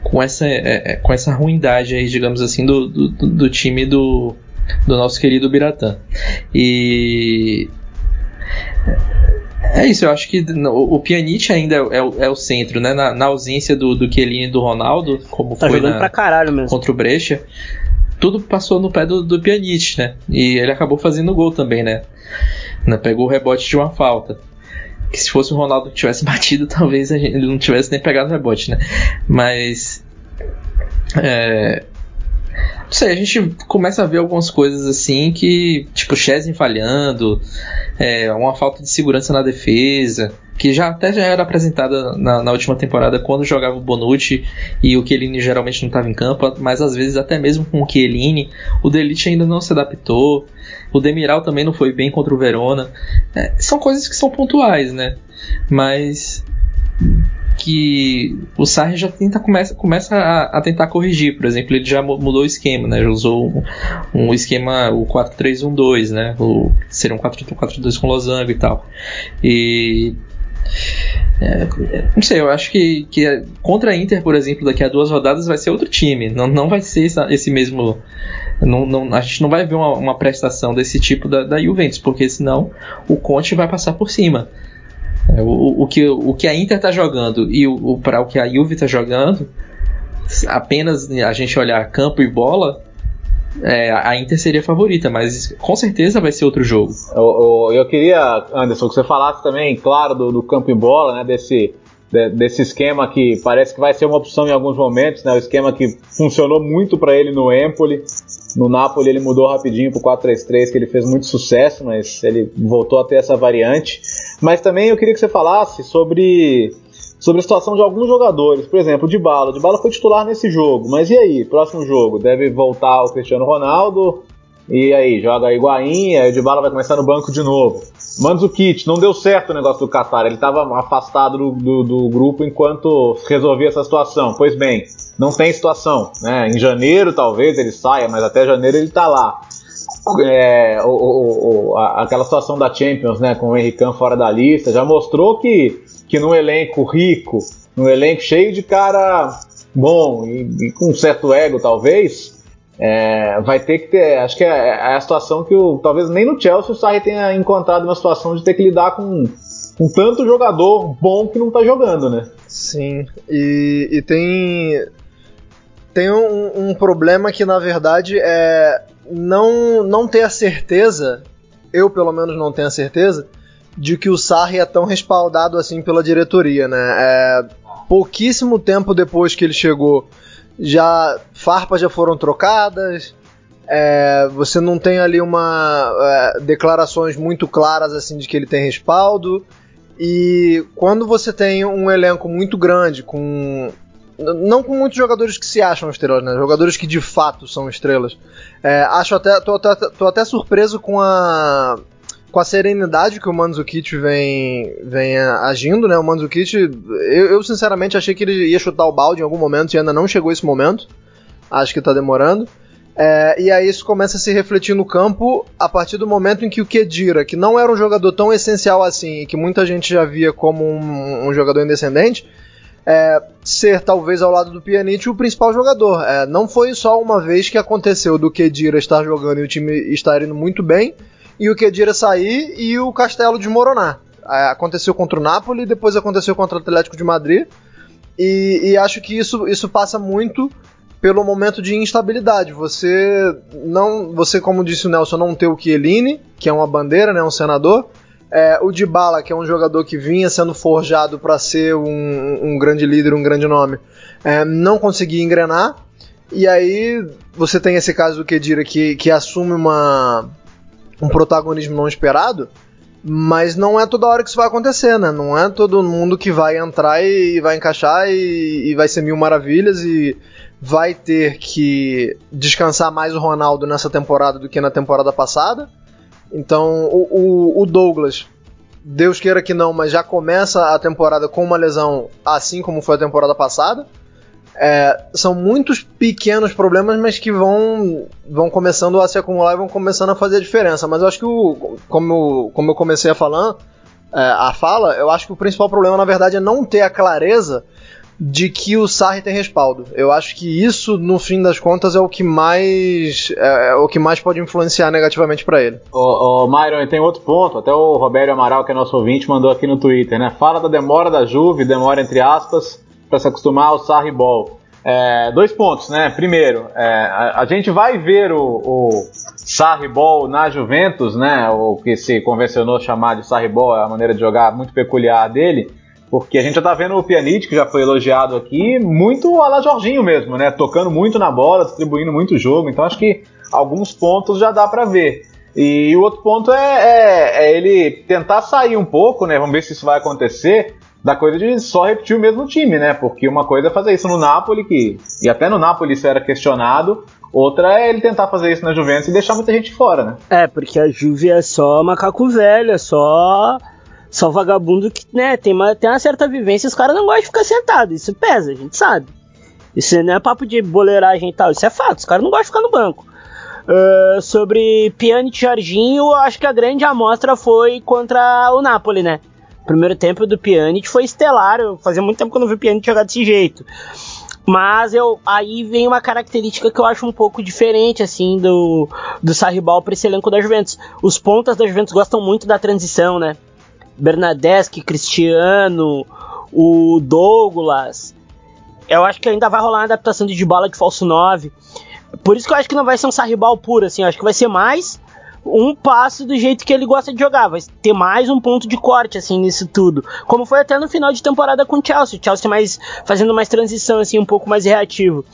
com essa, é, é, com essa ruindade aí, digamos assim, do, do, do time do, do nosso querido Biratã. E é isso, eu acho que o, o Pjanic ainda é, o, é o centro, né? Na, na, ausência do, do Chiellini e do Ronaldo, como tá foi jogando na, pra caralho mesmo. contra o Brecha, tudo passou no pé do, do Pjanic, né? E ele acabou fazendo gol também, né? Pegou o rebote de uma falta. Que se fosse o Ronaldo que tivesse batido, talvez ele não tivesse nem pegado o rebote, né? Mas. É, não sei, a gente começa a ver algumas coisas assim que, tipo, Chesney falhando, é, uma falta de segurança na defesa, que já até já era apresentada na, na última temporada quando jogava o Bonucci e o Chiellini geralmente não estava em campo, mas às vezes até mesmo com o Chiellini, o Delite ainda não se adaptou, o Demiral também não foi bem contra o Verona. É, são coisas que são pontuais, né? Mas que o Sarri já tenta, começa, começa a, a, tentar corrigir. Por exemplo, ele já mudou o esquema, né? Já usou um, um esquema, o 4-3-1-2, né? O, seria um 4-4-2 com losango e tal. E é, não sei, eu acho que, que contra a Inter, por exemplo, daqui a duas rodadas vai ser outro time. Não, não vai ser esse, esse mesmo. Não, não, a gente não vai ver uma, uma prestação desse tipo da, da, Juventus, porque senão o Conte vai passar por cima. É, o, o, que, o que a Inter está jogando e o, o para o que a Juve está jogando, apenas a gente olhar campo e bola, é, a Inter seria a favorita, mas com certeza vai ser outro jogo. Eu, eu, eu queria, Anderson, que você falasse também, claro, do, do campo e bola, né, desse, de, desse esquema que parece que vai ser uma opção em alguns momentos, né, o esquema que funcionou muito para ele no Empoli. No Napoli ele mudou rapidinho pro 4-3-3, que ele fez muito sucesso, mas ele voltou a ter essa variante. Mas também eu queria que você falasse sobre sobre a situação de alguns jogadores. Por exemplo, o Dybala. O Dybala foi titular nesse jogo, mas e aí? Próximo jogo? Deve voltar o Cristiano Ronaldo. E aí, joga Higuaín, aí o Dybala vai começar no banco de novo. Mandzukic, não deu certo o negócio do Qatar, ele estava afastado do, do, do, grupo enquanto resolvia essa situação. Pois bem, não tem situação. Né? Em janeiro talvez ele saia, mas até janeiro ele está lá. É, o, o, o, a, aquela situação da Champions, né, com o Henrique fora da lista, já mostrou que que num elenco rico, num elenco cheio de cara bom e, e com um certo ego, talvez, é, vai ter que ter. Acho que é, é, a situação que o, talvez nem no Chelsea o Sarri tenha encontrado uma situação de ter que lidar com, com tanto jogador bom que não está jogando, né? Sim, e, e tem. Tem um, um, problema que na verdade é não, não ter a certeza, eu pelo menos não tenho a certeza, de que o Sarri é tão respaldado assim pela diretoria, né? É, pouquíssimo tempo depois que ele chegou, já farpas já foram trocadas. É, você não tem ali uma é, declarações muito claras assim de que ele tem respaldo. E quando você tem um elenco muito grande com não com muitos jogadores que se acham estrelas, né? Jogadores que de fato são estrelas. É, acho até tô, tô, tô, até surpreso com a com a serenidade que o Mandzukic vem, vem agindo, né? O Mandzukic, eu, eu, sinceramente achei que ele ia chutar o balde em algum momento e ainda não chegou esse momento. Acho que tá demorando. É, e aí isso começa a se refletir no campo a partir do momento em que o Kedira, que não era um jogador tão essencial assim e que muita gente já via como um, um jogador indescendente, é, ser talvez ao lado do Pjanic o principal jogador. É, não foi só uma vez que aconteceu do Kedira estar jogando e o time estar indo muito bem, e o Kedira sair e o Castelo desmoronar. É, aconteceu contra o Napoli, depois aconteceu contra o Atlético de Madrid. E, e, acho que isso, isso passa muito pelo momento de instabilidade. Você não, você como disse o Nelson, não ter o Chiellini, que é uma bandeira, né, um senador. É, o Dybala, que é um jogador que vinha sendo forjado para ser um, um, grande líder, um grande nome, é, não conseguia engrenar. E aí você tem esse caso do Kedira que, que assume uma, um protagonismo não esperado, mas não é toda hora que isso vai acontecer, né? Não é todo mundo que vai entrar e vai encaixar e, e vai ser mil maravilhas e vai ter que descansar mais o Ronaldo nessa temporada do que na temporada passada. Então o, o, o Douglas, Deus queira que não, mas já começa a temporada com uma lesão assim como foi a temporada passada. É, são muitos pequenos problemas, mas que vão, vão começando a se acumular e vão começando a fazer a diferença. Mas eu acho que, o, como, como eu comecei a falar, é, a fala, eu acho que o principal problema, na verdade, é não ter a clareza de que o Sarri tem respaldo. Eu acho que isso, no fim das contas, é o que mais é, é o que mais pode influenciar negativamente para ele. Ô, ô Myron, tem outro ponto. Até o Roberto Amaral, que é nosso ouvinte, mandou aqui no Twitter, né? Fala da demora da Juve, demora entre aspas para se acostumar ao Sarri Ball. É, dois pontos, né? Primeiro, é, a, a, gente vai ver o, o Sarri Ball na Juventus, né? O que se convencionou chamar de Sarri Ball, é a maneira de jogar muito peculiar dele, porque a gente já tá vendo o Pjanic, que já foi elogiado aqui, muito a Jorginho mesmo, né? Tocando muito na bola, distribuindo muito jogo, então acho que alguns pontos já dá para ver. E o outro ponto é, é, é, ele tentar sair um pouco, né? Vamos ver se isso vai acontecer da coisa de só repetir o mesmo time, né? Porque uma coisa é fazer isso no Napoli, que, e até no Napoli isso era questionado, outra é ele tentar fazer isso na Juventus e deixar muita gente fora, né? É, porque a Juve é só macaco velho, é só São vagabundo que, né, tem uma, tem uma certa vivência, os caras não gostam de ficar sentado, isso pesa, a gente sabe. Isso não é papo de boleiragem e tal, isso é fato, os caras não gostam de ficar no banco. Uh, sobre Pjanic e Jorginho, acho que a grande amostra foi contra o Napoli, né? primeiro tempo do Pjanic foi estelar, eu fazia muito tempo que eu não vi o Pjanic jogar desse jeito. Mas eu, aí vem uma característica que eu acho um pouco diferente, assim, do, do Sarribal para esse elenco da Juventus. Os pontas da Juventus gostam muito da transição, né? Bernadeschi, Cristiano, o Douglas. Eu acho que ainda vai rolar uma adaptação de bola de falso 9. Por isso que eu acho que não vai ser um Sarribal puro, assim. Eu acho que vai ser mais um passo do jeito que ele gosta de jogar. Vai ter mais um ponto de corte, assim, nisso tudo. Como foi até no final de temporada com o Chelsea. O Chelsea mais, fazendo mais transição, assim, um pouco mais reativo.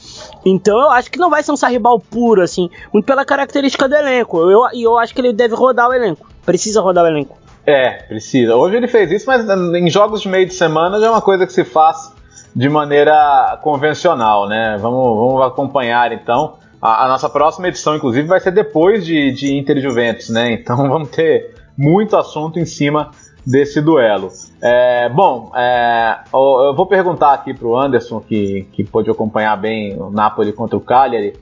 Então eu acho que não vai ser um Sarribal puro, assim, muito pela característica do elenco. E eu, eu acho que ele deve rodar o elenco. Precisa rodar o elenco. É, precisa. Hoje ele fez isso, mas em jogos de meio de semana já é uma coisa que se faz de maneira convencional, né? Vamos, vamos acompanhar então. A, a, nossa próxima edição, inclusive, vai ser depois de, de Inter Juventus, né? Então vamos ter muito assunto em cima desse duelo. É, bom, é, eu vou perguntar aqui para o Anderson, que, que pôde acompanhar bem o Napoli contra o Cagliari.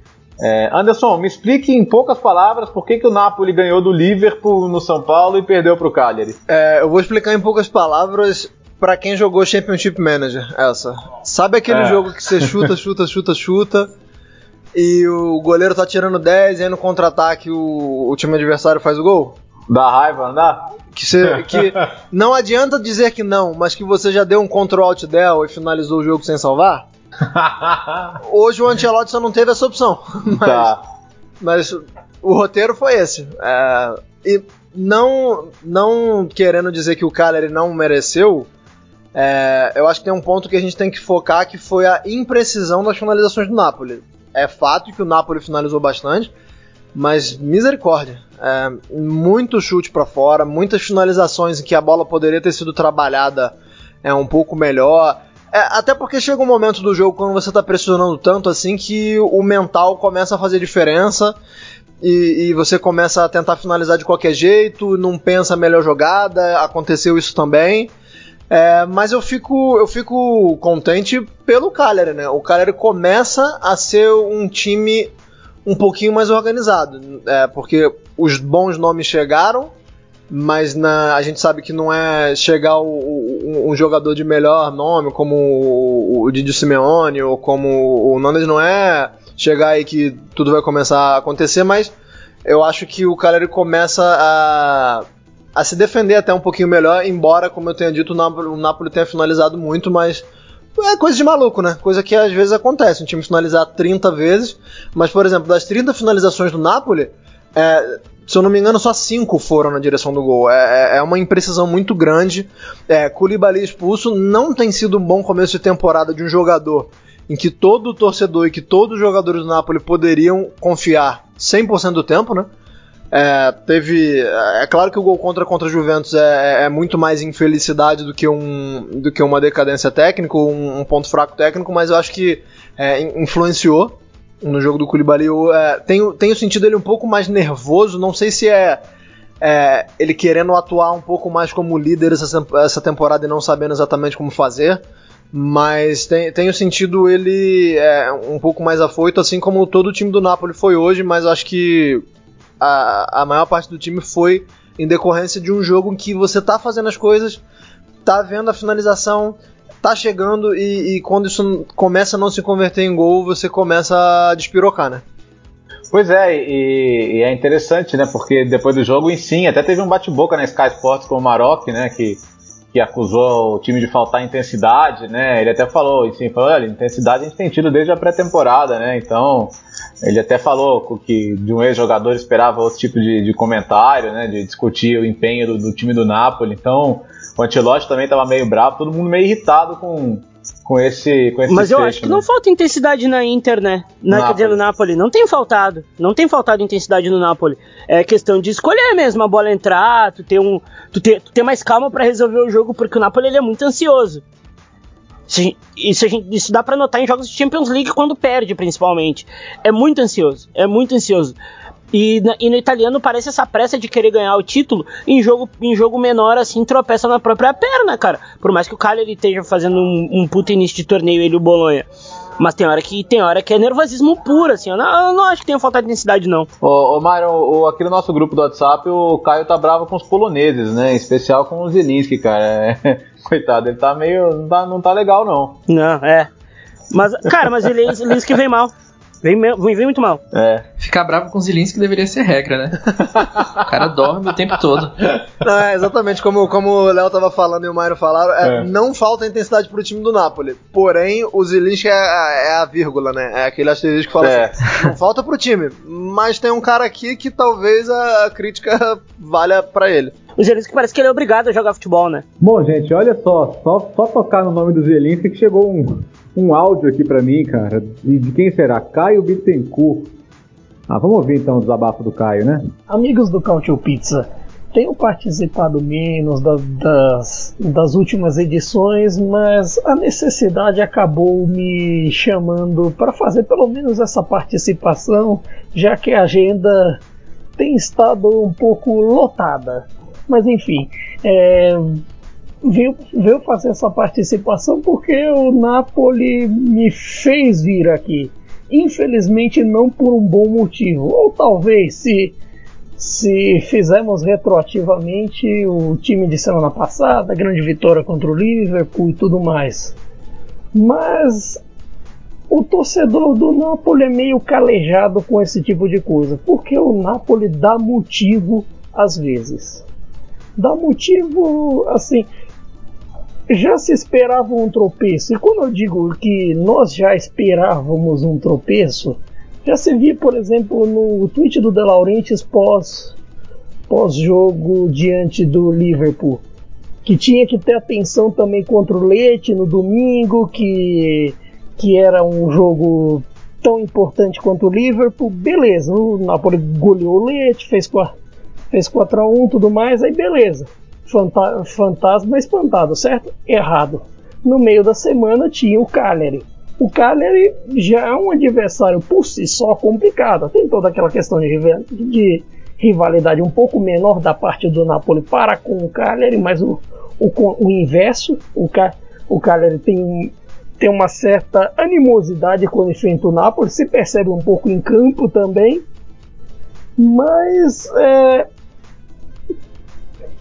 É, Anderson, me explique em poucas palavras por que, que o Napoli ganhou do Liverpool no São Paulo e perdeu para o Cagliari. É, eu vou explicar em poucas palavras para quem jogou Championship Manager, essa. Sabe aquele é. jogo que você chuta, chuta, chuta, chuta e o goleiro tá tirando 10 e aí no contra-ataque o, o time adversário faz o gol? Dá raiva, não dá? Que, cê, que não adianta dizer que não, mas que você já deu um control alt del e finalizou o jogo sem salvar? Hoje o Ancelotti só não teve essa opção. Mas, tá. mas o roteiro foi esse. É, e não, não querendo dizer que o Cagliari não mereceu, é, eu acho que tem um ponto que a gente tem que focar que foi a imprecisão das finalizações do Napoli é fato que o Napoli finalizou bastante, mas misericórdia. É, muito chute para fora, muitas finalizações em que a bola poderia ter sido trabalhada é um pouco melhor. É, até porque chega um momento do jogo quando você está pressionando tanto assim que o mental começa a fazer diferença e, e, você começa a tentar finalizar de qualquer jeito, não pensa a melhor jogada. Aconteceu isso também. É, mas eu fico, eu fico contente pelo Cagliari, né? O Cagliari começa a ser um time um pouquinho mais organizado, é, porque os bons nomes chegaram, mas na, a gente sabe que não é chegar o, o, um jogador de melhor nome, como o, o Didi Simeone ou como o Nandes, não é chegar aí que tudo vai começar a acontecer, mas eu acho que o Cagliari começa a a se defender até um pouquinho melhor, embora, como eu tenha dito, o Napoli, o Napoli tenha finalizado muito, mas é coisa de maluco, né? Coisa que às vezes acontece, um time finalizar 30 vezes, mas, por exemplo, das 30 finalizações do Napoli, é, se eu não me engano, só 5 foram na direção do gol. É, é, é uma imprecisão muito grande. É, Koulibaly expulso não tem sido um bom começo de temporada de um jogador em que todo torcedor e que todos os jogadores do Napoli poderiam confiar 100% do tempo, né? É, teve. É claro que o gol contra contra a Juventus é, é, muito mais infelicidade do que, um, do que uma decadência técnica, um, um ponto fraco técnico, mas eu acho que é, influenciou no jogo do Koulibaly. Eu, é, tenho, tenho sentido ele um pouco mais nervoso, não sei se é, é ele querendo atuar um pouco mais como líder essa, essa temporada e não sabendo exatamente como fazer. Mas tem, tenho sentido ele é, um pouco mais afoito, assim como todo o time do Napoli foi hoje, mas acho que a, a maior parte do time foi em decorrência de um jogo em que você tá fazendo as coisas, tá vendo a finalização, tá chegando e, e, quando isso começa a não se converter em gol, você começa a despirocar, né? Pois é, e, e é interessante, né? Porque depois do jogo, em sim, até teve um bate-boca na Sky Sports com o Maroc, né? Que, que acusou o time de faltar intensidade, né? Ele até falou, assim, falou, olha, intensidade a gente tem tido desde a pré-temporada, né? Então, ele até falou que de um ex-jogador esperava outro tipo de, de, comentário, né? De discutir o empenho do, do time do Napoli. Então, o Ancelotti também estava meio bravo, todo mundo meio irritado com, com esse com esse Mas eu acho que né? não falta intensidade na Inter, né? Na, quer dizer, no Napoli. Não tem faltado. Não tem faltado intensidade no Napoli. É questão de escolher mesmo a bola entrar, tu ter, um, tu ter, tu ter mais calma para resolver o jogo, porque o Napoli ele é muito ansioso. Isso, gente, isso dá para notar em jogos de Champions League quando perde, principalmente. É muito ansioso, é muito ansioso. E, e, no italiano parece essa pressa de querer ganhar o título em jogo, em jogo menor, assim, tropeça na própria perna, cara. Por mais que o Cagliari esteja fazendo um, um puto início de torneio, ele e o Bolonha. Mas tem hora que tem hora que é nervosismo puro, assim. Eu não, eu não acho que tenha falta de intensidade, não. Ô, ô Mário, o, aqui no nosso grupo do WhatsApp, o Caio tá bravo com os poloneses, né? Em especial com o Zelinski, cara. Coitado, ele tá meio. Não tá, não tá legal, não. Não, é. Mas, cara, mas Zelinski vem mal. Vem, vem, vem muito mal. É. Ficar bravo com o Zilinski deveria ser regra, né? o cara dorme o tempo todo. Não, é exatamente como, como o Léo tava falando e o Mário falaram, é, é. não falta intensidade pro time do Napoli. Porém, o Zilinski é, é, a vírgula, né? É aquele asterisco que fala é. assim, não falta pro time. Mas tem um cara aqui que talvez a, a crítica valha para ele. O Zelinski parece que ele é obrigado a jogar futebol, né? Bom, gente, olha só, só, só tocar no nome do Zelinski que chegou um, um áudio aqui para mim, cara. De, de quem será? Caio Bittencourt. Ah, vamos ouvir então o desabafo do Caio, né? Amigos do Country Pizza, tenho participado menos da, das, das últimas edições, mas a necessidade acabou me chamando para fazer pelo menos essa participação, já que a agenda tem estado um pouco lotada. Mas enfim, é, veio, veio fazer essa participação porque o Napoli me fez vir aqui. Infelizmente não por um bom motivo. Ou talvez se se fizermos retroativamente o time de semana passada, grande vitória contra o Liverpool e tudo mais. Mas o torcedor do Napoli é meio calejado com esse tipo de coisa, porque o Napoli dá motivo às vezes. Dá motivo, assim, já se esperava um tropeço. E quando eu digo que nós já esperávamos um tropeço, já se viu, por exemplo, no tweet do De Laurentiis pós pós-jogo diante do Liverpool, que tinha que ter atenção também contra o Leite no domingo, que que era um jogo tão importante quanto o Liverpool. Beleza, o Napoli goleou o Leite, fez 4 fez 4 a 1, tudo mais, aí beleza fanta fantasma espantado, certo? Errado. No meio da semana tinha o Cagliari. O Cagliari já é um adversário por si só complicado. Tem toda aquela questão de, de rivalidade um pouco menor da parte do Napoli para com o Cagliari, mas o, o, o inverso, o, o Cagliari tem, tem uma certa animosidade quando enfrenta o Napoli, se percebe um pouco em campo também. Mas é,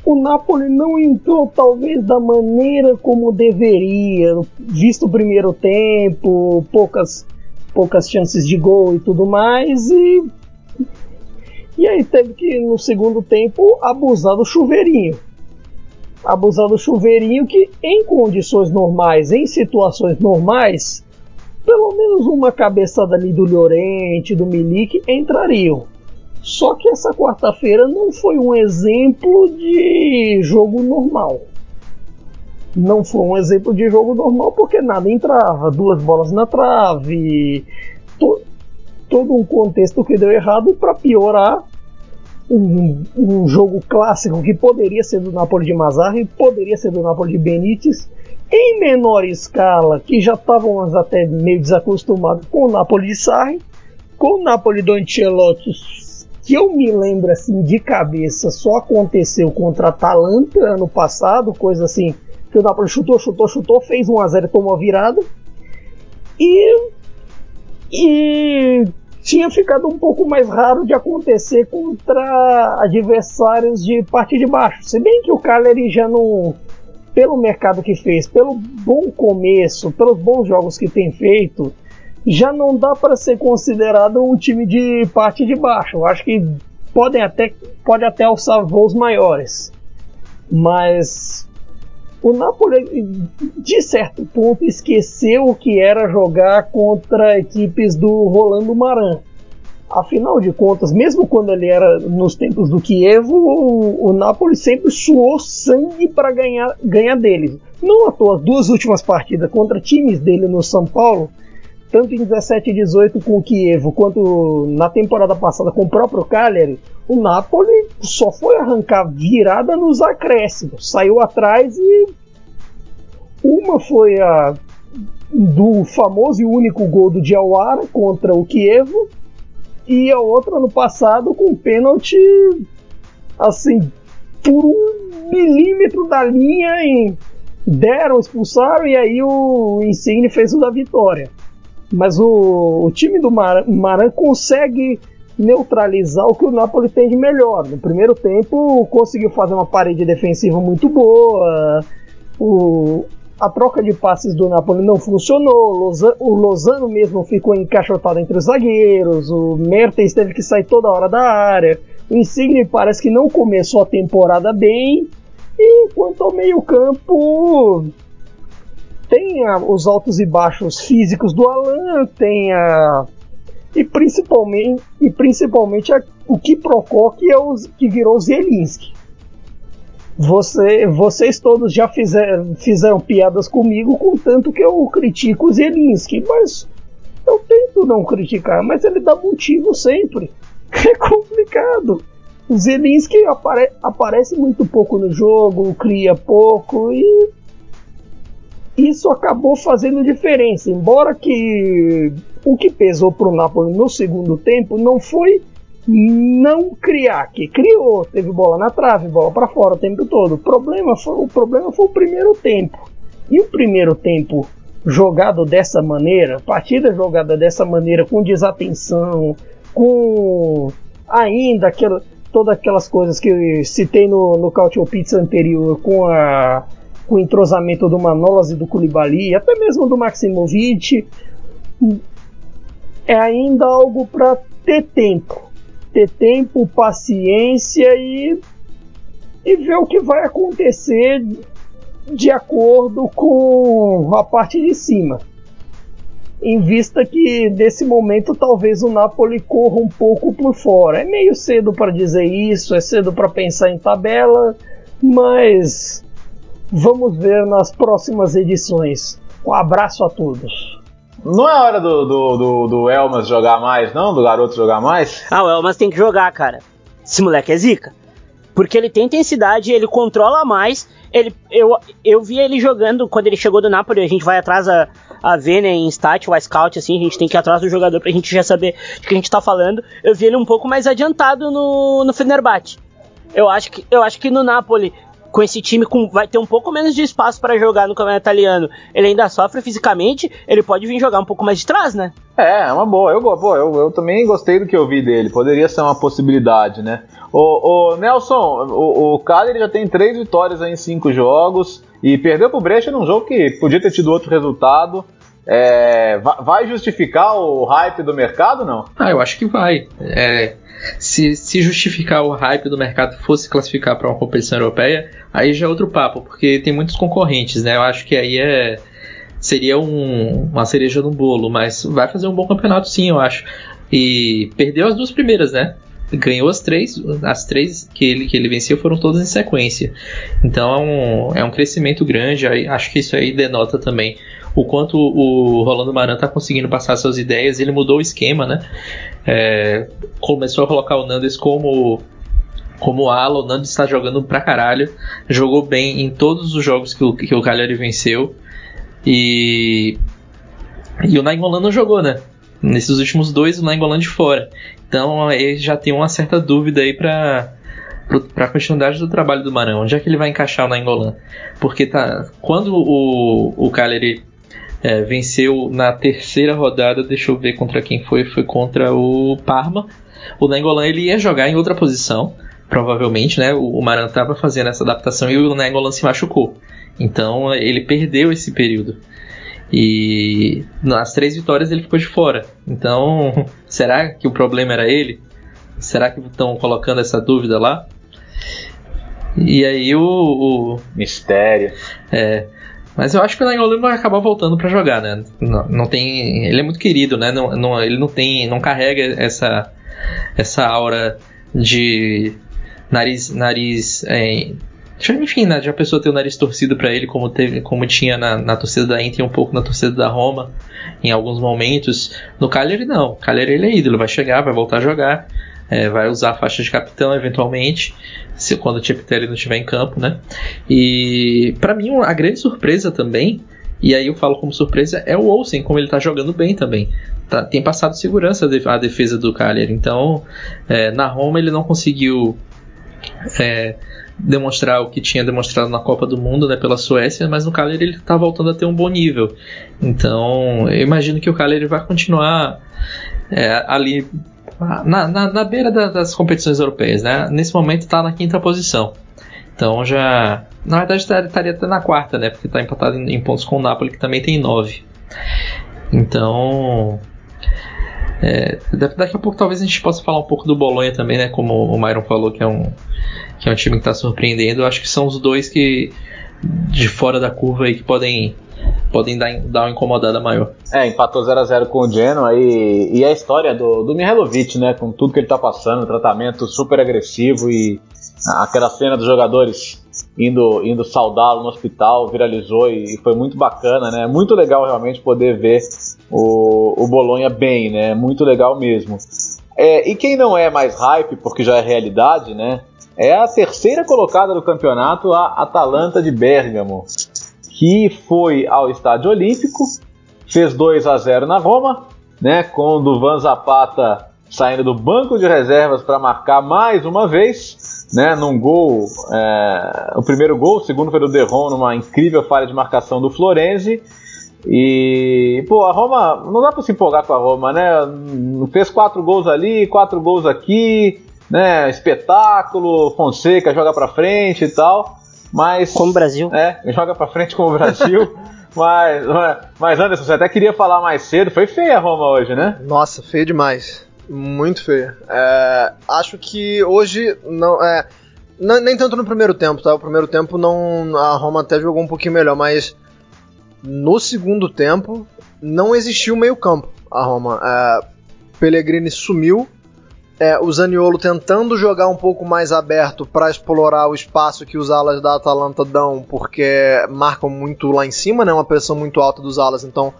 o Napoli não entrou talvez da maneira como deveria, visto o primeiro tempo, poucas poucas chances de gol e tudo mais e e aí teve que no segundo tempo abusar do chuveirinho. Abusar do chuveirinho que em condições normais, em situações normais, pelo menos uma cabeçada ali do Llorente, do Milik entrariam. Só que essa quarta-feira não foi um exemplo de jogo normal. Não foi um exemplo de jogo normal porque nada entrava, duas bolas na trave, to, todo um contexto que deu errado e para piorar, um, um, jogo clássico que poderia ser do Napoli de Mazzarri, poderia ser do Napoli de Benítez, em menor escala, que já estávamos até meio desacostumados com o Napoli de Sarri, com o Napoli do Ancelotti que eu me lembro assim de cabeça só aconteceu contra a Atalanta ano passado, coisa assim, que o Napoli chutou, chutou, chutou, fez 1 a 0 e tomou a virada. E e tinha ficado um pouco mais raro de acontecer contra adversários de parte de baixo. Se bem que o Cagliari já não pelo mercado que fez, pelo bom começo, pelos bons jogos que tem feito, já não dá para ser considerado um time de parte de baixo. Eu acho que podem até, pode até alçar voos maiores. Mas o Napoli, de certo ponto, esqueceu o que era jogar contra equipes do Rolando Maran. Afinal de contas, mesmo quando ele era nos tempos do Kievo, o, o Napoli sempre suou sangue para ganhar, ganhar deles. Não à toa, as duas últimas partidas contra times dele no São Paulo tanto em 17 e 18 com o Kievo, quanto na temporada passada com o próprio Cagliari, o Napoli só foi arrancar virada nos acréscimos. Saiu atrás e uma foi a do famoso e único gol do Diawara contra o Kievo e a outra no passado com pênalti assim por um milímetro da linha e deram, expulsaram e aí o Insigne fez o da vitória. Mas o, o time do Mar Maran consegue neutralizar o que o Napoli tem de melhor. No primeiro tempo conseguiu fazer uma parede defensiva muito boa. O, a troca de passes do Napoli não funcionou. o Lozano mesmo ficou encaixotado entre os zagueiros. O Mertens teve que sair toda hora da área. O Insigne parece que não começou a temporada bem. E quanto ao meio-campo, tem a, os altos e baixos físicos do Alan, tem a. E principalmente, e principalmente a, o que que é o que virou Zielinski. Você, vocês todos já fizeram, fizeram piadas comigo, contanto que eu critico o Zielinski, mas eu tento não criticar, mas ele dá motivo sempre. É complicado. O Zelinski apare aparece muito pouco no jogo, cria pouco e isso acabou fazendo diferença. Embora que o que pesou para o Napoli no segundo tempo não foi não criar, que criou, teve bola na trave, bola para fora o tempo todo. O problema foi o problema foi o primeiro tempo. E o primeiro tempo jogado dessa maneira, partida jogada dessa maneira com desatenção, com ainda aquela todas aquelas coisas que citei no, no Cautio Pizza anterior, com, a, com o entrosamento do Manolas e do Koulibaly, até mesmo do Maximovic, é ainda algo para ter tempo. Ter tempo, paciência e, e ver o que vai acontecer de acordo com a parte de cima em vista que nesse momento talvez o Napoli corra um pouco por fora. É meio cedo para dizer isso, é cedo para pensar em tabela, mas vamos ver nas próximas edições. Um abraço a todos. Não é hora do, do, do, do Elmas jogar mais, não? Do garoto jogar mais? Ah, o Elmas tem que jogar, cara. Esse moleque é zica. Porque ele tem intensidade, ele controla mais. Ele, eu, eu vi ele jogando quando ele chegou do Napoli. A gente vai atrás a, a ver, né, em stat, o scout, assim, a gente tem que ir atrás do jogador pra gente já saber de que a gente tá falando. Eu vi ele um pouco mais adiantado no, no Fenerbahçe. Eu acho que, eu acho que no Napoli, com esse time com, vai ter um pouco menos de espaço para jogar no campeonato italiano. Ele ainda sofre fisicamente, ele pode vir jogar um pouco mais de trás, né? É, é uma boa. Eu, pô, eu, eu também gostei do que eu vi dele. Poderia ser uma possibilidade, né? O, o Nelson, o, o já tem três vitórias em cinco jogos e perdeu pro Brecha num jogo que podia ter tido outro resultado. É, vai justificar o hype do mercado, não? Ah, eu acho que vai. É, se, se justificar o hype do mercado fosse classificar para uma competição europeia, aí já é outro papo, porque tem muitos concorrentes, né? Eu acho que aí é seria um, uma cereja no bolo, mas vai fazer um bom campeonato sim, eu acho. E perdeu as duas primeiras, né? ganhou as três, as três que ele, que ele venceu foram todas em sequência. Então é um, é um crescimento grande, acho que isso aí denota também o quanto o Rolando Maran está conseguindo passar suas ideias. Ele mudou o esquema, né? É, começou a colocar o Nandes como como ala, o Nandes está jogando pra caralho, jogou bem em todos os jogos que o, que o Cagliari venceu e e o Nainggolan não jogou, né? Nesses últimos dois, o Nainggolan de fora. Então ele já tem uma certa dúvida aí para para a continuidade do trabalho do Marão. Onde é que ele vai encaixar o Nainggolan? Porque tá, quando o, o Cagliari é, venceu na terceira rodada, deixa eu ver contra quem foi, foi contra o Parma. O Nainggolan ele ia jogar em outra posição, provavelmente, né? O, o Maran estava fazendo essa adaptação e o Nainggolan se machucou. Então ele perdeu esse período. E nas três vitórias ele ficou de fora. Então, será que o problema era ele? Será que estão colocando essa dúvida lá? E aí o. o Mistério. É. Mas eu acho que o Nainggolan vai acabar voltando para jogar, né? Não, não, tem, ele é muito querido, né? Não, não, ele não tem, não carrega essa essa aura de nariz nariz é, enfim, né, já a pessoa ter o nariz torcido para ele, como, teve, como tinha na, na torcida da Inter e um pouco na torcida da Roma, em alguns momentos. No Cagliari, não. O Cagliari ele é ídolo, vai chegar, vai voltar a jogar, é, vai usar a faixa de capitão eventualmente, se, quando o Chepitelli não estiver em campo, né? E para mim, a grande surpresa também E aí eu falo como surpresa é o Olsen, como ele tá jogando bem também. Tá, tem passado segurança a defesa do Cagliari. Então, é, na Roma ele não conseguiu é, demonstrar o que tinha demonstrado na Copa do Mundo né, pela Suécia, mas no Cagliari ele está voltando a ter um bom nível. Então, eu imagino que o Cagliari vai continuar é, ali na, na, na beira da, das competições europeias. Né? Nesse momento está na quinta posição. Então já. Na verdade estaria até na quarta, né? Porque está empatado em, em, pontos com o Napoli, que também tem nove. Então. É, daqui a pouco talvez a gente possa falar um pouco do Bolonha também, né? Como o Myron falou, que é um, que é um time que está surpreendendo. Eu acho que são os dois que de fora da curva aí que podem podem dar, dar uma incomodada maior. É, empatou 0 a 0 com o Genoa e, e a história do, do Mihailovic, né? Com tudo que ele está passando, tratamento super agressivo e aquela cena dos jogadores indo, indo saudá-lo no hospital viralizou e, foi muito bacana, né? Muito legal realmente poder ver o, o Bolonha bem, né? Muito legal mesmo. É, e quem não é mais hype, porque já é realidade, né? É a terceira colocada do campeonato, a Atalanta de Bergamo, que foi ao Estádio Olímpico, fez 2 a 0 na Roma, né? Com o Duvan Zapata saindo do banco de reservas para marcar mais uma vez né, num gol, é, o primeiro gol, o segundo foi do Derron numa incrível falha de marcação do Florenzi. E, pô, a Roma, não dá para se empolgar com a Roma, né? Fez quatro gols ali, quatro gols aqui, né? Espetáculo, Fonseca joga para frente e tal. Mas. Como o Brasil. É, joga para frente como o Brasil. mas, mas, Anderson, você até queria falar mais cedo. Foi feia a Roma hoje, né? Nossa, feio demais. Muito feio. É, acho que hoje não é nem tanto no primeiro tempo, tá? O primeiro tempo não a Roma até jogou um pouquinho melhor, mas no segundo tempo não existiu meio campo a Roma. É, Pellegrini sumiu. É, o Zaniolo tentando jogar um pouco mais aberto para explorar o espaço que os alas da Atalanta dão, porque marcam muito lá em cima, né? Uma pressão muito alta dos alas, então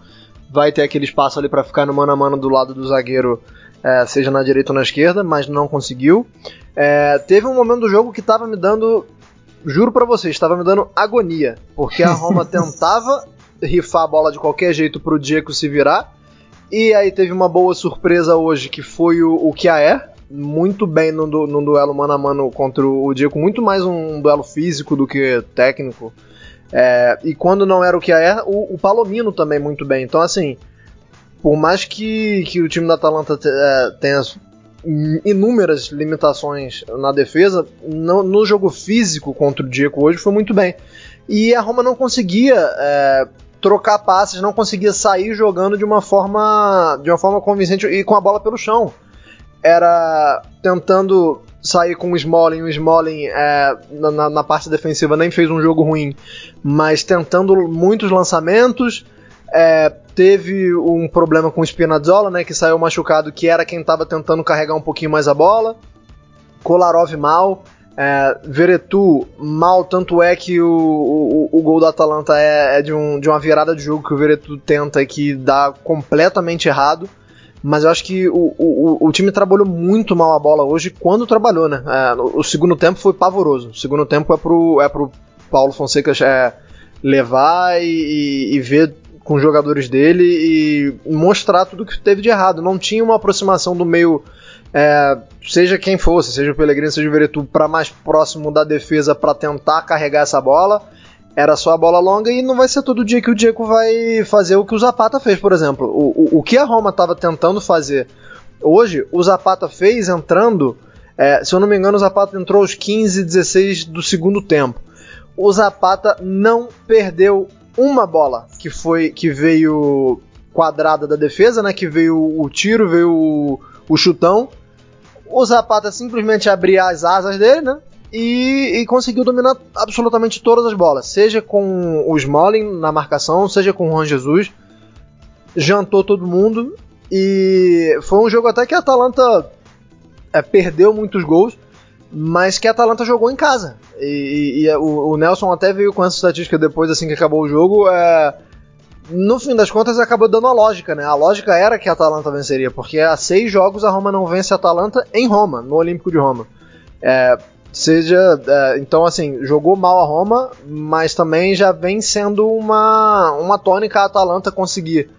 vai ter aquele espaço ali para ficar no mano a mano do lado do zagueiro é, seja na direita ou na esquerda, mas não conseguiu. É, teve um momento do jogo que estava me dando, juro para vocês, estava me dando agonia, porque a Roma tentava rifar a bola de qualquer jeito para o Diego se virar, e aí teve uma boa surpresa hoje que foi o, o Kiaer, muito bem no, duelo mano a mano contra o Diego, muito mais um duelo físico do que técnico. É, e quando não era o Kiaer, o, o Palomino também muito bem. Então, assim, por mais que, que o time da Atalanta é, tenha inúmeras limitações na defesa, no, no, jogo físico contra o Diego hoje foi muito bem. E a Roma não conseguia é, trocar passes, não conseguia sair jogando de uma forma de uma forma convincente e com a bola pelo chão. Era tentando sair com o Smalling, o Smalling é, na, na parte defensiva nem fez um jogo ruim, mas tentando muitos lançamentos, é, teve um problema com o Spinazzola, né, que saiu machucado, que era quem estava tentando carregar um pouquinho mais a bola. Kolarov mal. É, Veretu mal, tanto é que o, o, o gol do Atalanta é, é, de, um, de uma virada de jogo que o Veretu tenta e que dá completamente errado. Mas eu acho que o, o, o time trabalhou muito mal a bola hoje quando trabalhou, né? É, o segundo tempo foi pavoroso. O segundo tempo é pro, é pro Paulo Fonseca é, levar e, e, ver com os jogadores dele e mostrar tudo que teve de errado. Não tinha uma aproximação do meio, é, seja quem fosse, seja o Pellegrini, seja o Veretu, para mais próximo da defesa para tentar carregar essa bola. Era só a bola longa e não vai ser todo dia que o Diego vai fazer o que o Zapata fez, por exemplo. O, o, o que a Roma estava tentando fazer hoje, o Zapata fez entrando. É, se eu não me engano, o Zapata entrou aos 15, 16 do segundo tempo. O Zapata não perdeu uma bola que foi que veio quadrada da defesa, né? Que veio o tiro, veio o, o chutão. O Zapata simplesmente abria as asas dele, né? E, e, conseguiu dominar absolutamente todas as bolas, seja com o Smalling na marcação, seja com o Juan Jesus. Jantou todo mundo e foi um jogo até que a Atalanta é, perdeu muitos gols, mas que a Atalanta jogou em casa. E, e, e o, o, Nelson até veio com essa estatística depois, assim que acabou o jogo. É, no fim das contas, acabou dando a lógica, né? A lógica era que a Atalanta venceria, porque há seis jogos a Roma não vence a Atalanta em Roma, no Olímpico de Roma. É, seja. É, então, assim, jogou mal a Roma, mas também já vem sendo uma, uma tônica a Atalanta conseguir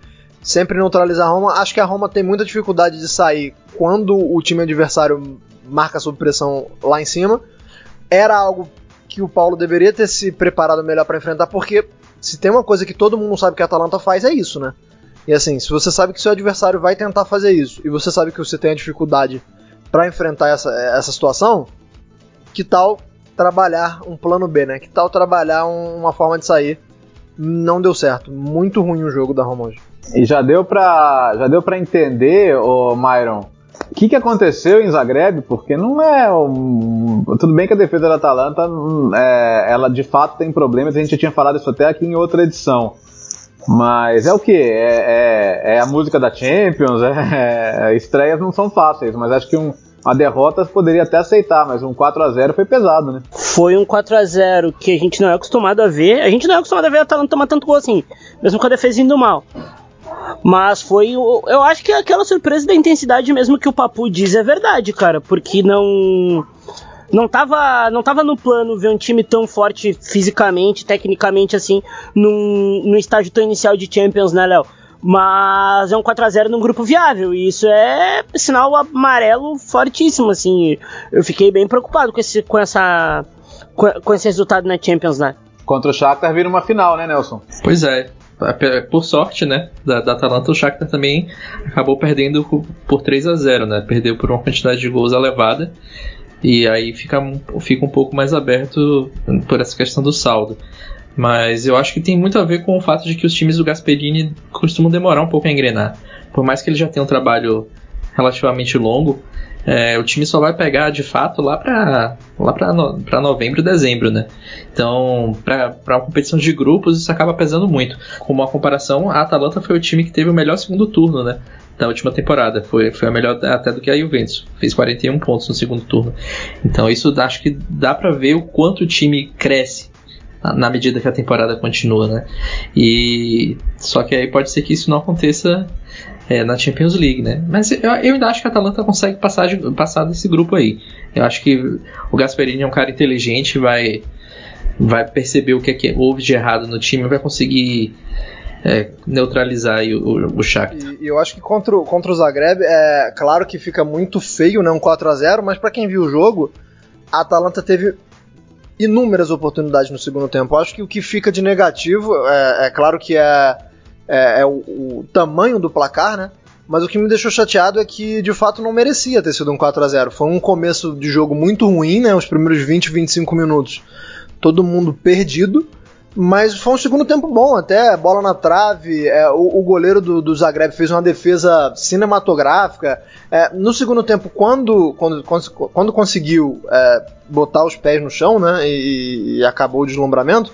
sempre neutralizar a Roma. Acho que a Roma tem muita dificuldade de sair quando o time adversário marca sob pressão lá em cima. Era algo que o Paulo deveria ter se preparado melhor para enfrentar, porque se tem uma coisa que todo mundo sabe que a Atalanta faz, é isso, né? E assim, se você sabe que seu adversário vai tentar fazer isso, e você sabe que você tem a dificuldade para enfrentar essa, essa situação, que tal trabalhar um plano B, né? Que tal trabalhar um, uma forma de sair? Não deu certo. Muito ruim o jogo da Roma hoje. E já deu pra, já deu pra entender, o Myron, o que, que aconteceu em Zagreb? Porque não é um... Tudo bem que a defesa da Atalanta, é, ela de fato tem problemas, a gente já tinha falado isso até aqui em outra edição. Mas é o que? É, é, é, a música da Champions, é, é, estreias não são fáceis, mas acho que um, uma derrota poderia até aceitar, mas um 4 a 0 foi pesado, né? Foi um 4 a 0 que a gente não é acostumado a ver. A gente não é acostumado a ver a Atalanta tomar tanto gol assim, mesmo com a defesa indo mal. Mas foi. Eu acho que aquela surpresa da intensidade mesmo que o Papu diz é verdade, cara. Porque não. Não tava, não tava no plano ver um time tão forte fisicamente, tecnicamente, assim, num, num estágio tão inicial de Champions, né, Léo? Mas é um 4x0 num grupo viável. E isso é sinal amarelo fortíssimo, assim. Eu fiquei bem preocupado com esse, com essa, com, esse resultado na Champions, né? Contra o Shakhtar vira uma final, né, Nelson? Pois é. Por sorte, né, da, da Atalanta, o Shakhtar também acabou perdendo por 3 a 0 né? Perdeu por uma quantidade de gols elevada. E aí fica, fica um pouco mais aberto por essa questão do saldo. Mas eu acho que tem muito a ver com o fato de que os times do Gasperini costumam demorar um pouco a engrenar. Por mais que ele já tenha um trabalho relativamente longo, é, o time só vai pegar de fato lá para lá para no, novembro, dezembro, né? Então, para uma competição de grupos, isso acaba pesando muito. Como uma comparação, a Atalanta foi o time que teve o melhor segundo turno, né? Da última temporada. Foi, foi a melhor até do que a Juventus. Fez 41 pontos no segundo turno. Então, isso acho que dá para ver o quanto o time cresce na medida que a temporada continua, né? E só que aí pode ser que isso não aconteça é, na Champions League, né? Mas eu, eu, ainda acho que a Atalanta consegue passar, passar desse grupo aí. Eu acho que o Gasperini é um cara inteligente, vai vai perceber o que, é que houve de errado no time, vai conseguir é, neutralizar o, o, o Shakhtar. E, eu acho que contra, contra o Zagreb, é claro que fica muito feio, né, um 4 a 0 mas para quem viu o jogo, a Atalanta teve inúmeras oportunidades no segundo tempo. Acho que o que fica de negativo, é, é claro que é, é, é o, o, tamanho do placar, né? Mas o que me deixou chateado é que de fato não merecia ter sido um 4 a 0 Foi um começo de jogo muito ruim, né? Os primeiros 20, 25 minutos. Todo mundo perdido. Mas foi um segundo tempo bom, até bola na trave. É, o, o, goleiro do, do, Zagreb fez uma defesa cinematográfica. É, no segundo tempo, quando, quando, quando conseguiu é, botar os pés no chão né, e, e, acabou o deslumbramento,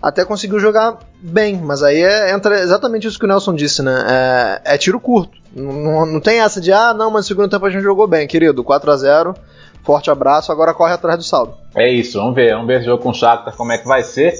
até conseguiu jogar bem. Mas aí é, entra exatamente isso que o Nelson disse: né, é, é tiro curto. Não, não tem essa de, ah, não, mas no segundo tempo a gente jogou bem, querido. 4 a 0 Forte abraço, agora corre atrás do saldo. É isso, vamos ver, vamos ver esse jogo com o Shakhtar como é que vai ser.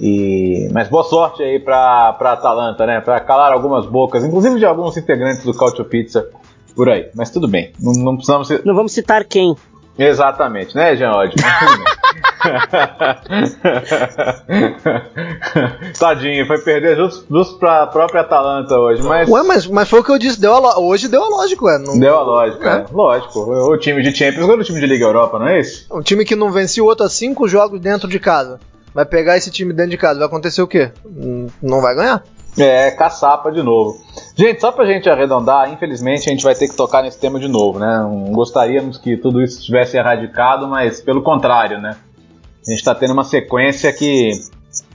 E, mas boa sorte aí para a Atalanta, né? Para calar algumas bocas, inclusive de alguns integrantes do Cautio Pizza por aí. Mas tudo bem, não, não precisamos. Não vamos citar quem. Exatamente, né, Jean Odd? Tadinho, foi perder justo, justo pra própria Atalanta hoje. Mas... Ué, mas, mas foi o que eu disse, deu a hoje deu a lógica, ué. Não... Deu a lógica, é. lógico. O time de Champions era o time de Liga Europa, não é isso? Um time que não vencia o outro a cinco jogos dentro de casa vai pegar esse time dentro de casa, vai acontecer o quê? Não vai ganhar. É, caçapa de novo. Gente, só pra gente arredondar, infelizmente a gente vai ter que tocar nesse tema de novo, né? Gostaríamos que tudo isso estivesse erradicado, mas pelo contrário, né? A gente tá tendo uma sequência que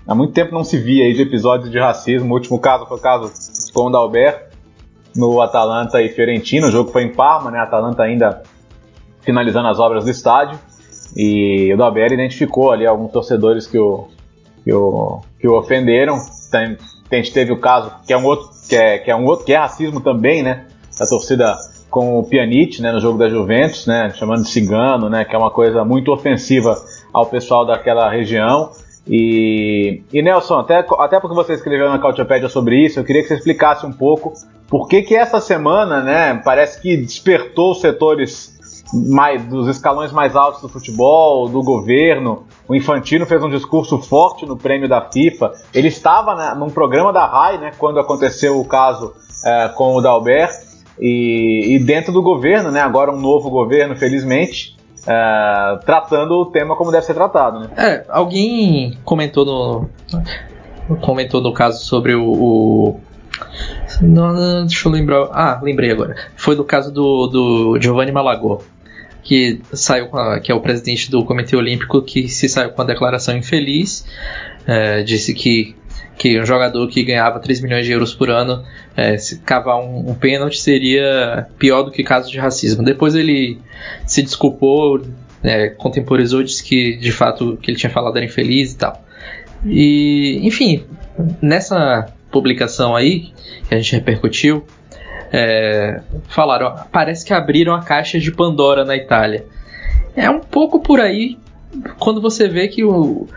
há muito tempo não se via aí de episódios de racismo. O último caso foi o caso com o Dalberto no Atalanta e Fiorentina. O jogo foi em Parma, né? Atalanta ainda finalizando as obras do estádio. E o Dalberto identificou ali alguns torcedores que o, que o, que o ofenderam. Tem, a gente teve o caso que é um outro que é, que é um outro que é racismo também, né? Da torcida com o Pjanic, né, no jogo da Juventus, né, chamando de cigano, né, que é uma coisa muito ofensiva ao pessoal daquela região. E, e Nelson, até, até porque você escreveu na Cautiopédia sobre isso, eu queria que você explicasse um pouco por que que essa semana, né, parece que despertou os setores mais, dos escalões mais altos do futebol, do governo. O Infantino fez um discurso forte no prêmio da FIFA. Ele estava num programa da RAI, né, quando aconteceu o caso é, com o Dalbert. E, e, dentro do governo, né, agora um novo governo, felizmente, é, tratando o tema como deve ser tratado. Né? É, alguém comentou no comentou no caso sobre o, o não, não, deixa eu lembrar. Ah, lembrei agora. Foi do caso do, do Giovanni Malagò, que saiu a, que é o presidente do Comitê Olímpico, que se saiu com a declaração infeliz. É, disse que, que um jogador que ganhava 3 milhões de euros por ano, é, se cavar um, um pênalti seria pior do que caso de racismo. Depois ele se desculpou, é, contemporizou, disse que de fato que ele tinha falado era infeliz e tal. E, enfim, nessa publicação aí, que a gente repercutiu, é, falaram, parece que abriram a caixa de Pandora na Itália. É um pouco por aí quando você vê que, o,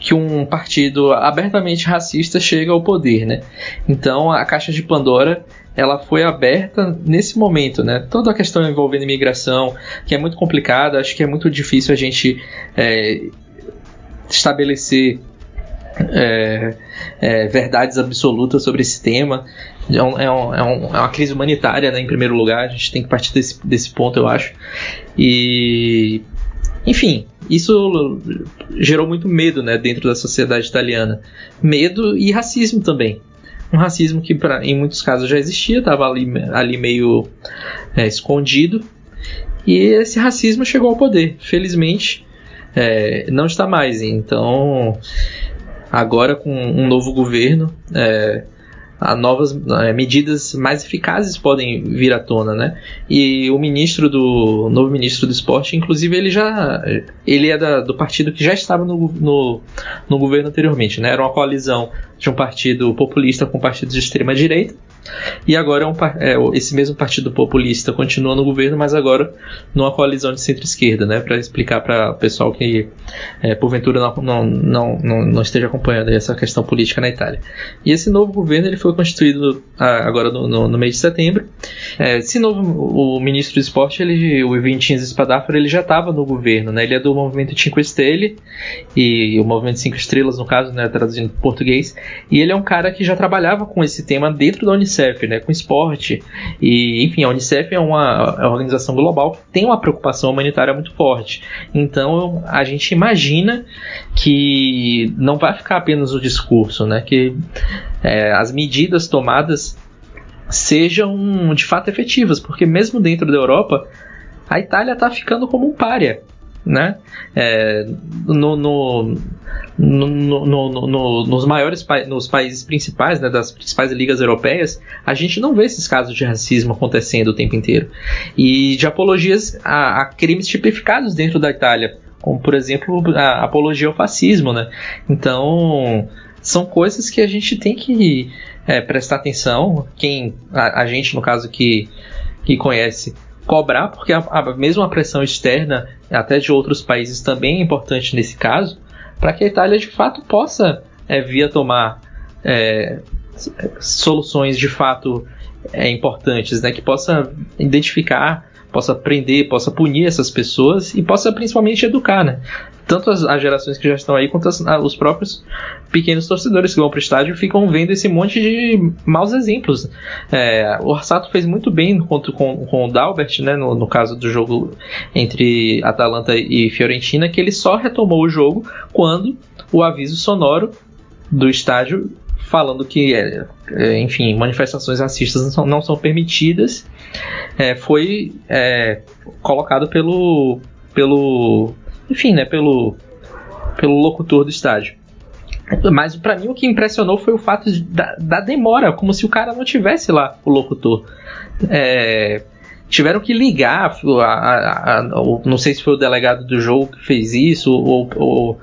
que um partido abertamente racista chega ao poder, né? Então a caixa de Pandora ela foi aberta nesse momento, né? Toda a questão envolvendo imigração, que é muito complicada, acho que é muito difícil a gente é, estabelecer é, é, verdades absolutas sobre esse tema. É, é, um, é, um, é, uma crise humanitária, né, em primeiro lugar. A gente tem que partir desse, desse ponto, eu acho. E. Enfim, isso gerou muito medo né, dentro da sociedade italiana. Medo e racismo também. Um racismo que, pra, em muitos casos, já existia, estava ali, ali meio é, escondido. E esse racismo chegou ao poder. Felizmente, é, não está mais. Então, agora com um novo governo, é, novas é, medidas mais eficazes podem vir à tona, né? E o ministro do novo ministro do esporte, inclusive, ele já ele é da, do partido que já estava no, no, no governo anteriormente, né? Era uma coalizão de um partido populista com partidos de extrema direita e agora é um, é, esse mesmo partido populista continua no governo, mas agora numa coalizão de centro-esquerda, né? Para explicar para o pessoal que é, porventura não, não, não, não, esteja acompanhando essa questão política na Itália. E esse novo governo ele foi constituído ah, agora no, no, no, mês de setembro. É, esse novo o ministro do esporte, ele, o Vincenzo Spadafora, ele já estava no governo, né? Ele é do movimento Cinque Stelle e o movimento Cinco Estrelas, no caso, né? Traduzindo em português. E ele é um cara que já trabalhava com esse tema dentro da Unicef Unicef, né, com esporte. E, enfim, a Unicef é uma, é uma organização global que tem uma preocupação humanitária muito forte. Então, a gente imagina que não vai ficar apenas o discurso, né, que é, as medidas tomadas sejam de fato efetivas, porque mesmo dentro da Europa, a Itália está ficando como um párea né? É, no, no, no, nos maiores nos países principais, né, das principais ligas europeias, a gente não vê esses casos de racismo acontecendo o tempo inteiro. E de apologias a, a crimes tipificados dentro da Itália, como por exemplo a apologia ao fascismo, né? Então são coisas que a gente tem que é, prestar atenção. Quem a, a gente no caso que que conhece cobrar, porque a, a mesma pressão externa, até de outros países, também é importante nesse caso, para que a Itália de fato possa é, vir a tomar é, soluções de fato é, importantes, né, que possa identificar, possa prender, possa punir essas pessoas e possa principalmente educar, né? Tanto as, as, gerações que já estão aí, quanto as, os próprios pequenos torcedores que vão para o estádio ficam vendo esse monte de maus exemplos. É, o Arsato fez muito bem com, com, com o Dalbert, né, no, no, caso do jogo entre Atalanta e Fiorentina, que ele só retomou o jogo quando o aviso sonoro do estádio falando que, é, é, enfim, manifestações racistas não são, não são permitidas, é, foi é, colocado pelo, pelo enfim, né, pelo, pelo locutor do estádio. Mas para mim o que impressionou foi o fato de, da, da, demora, como se o cara não tivesse lá, o locutor. É, tiveram que ligar, a, a, a, não sei se foi o delegado do jogo que fez isso, ou, ou,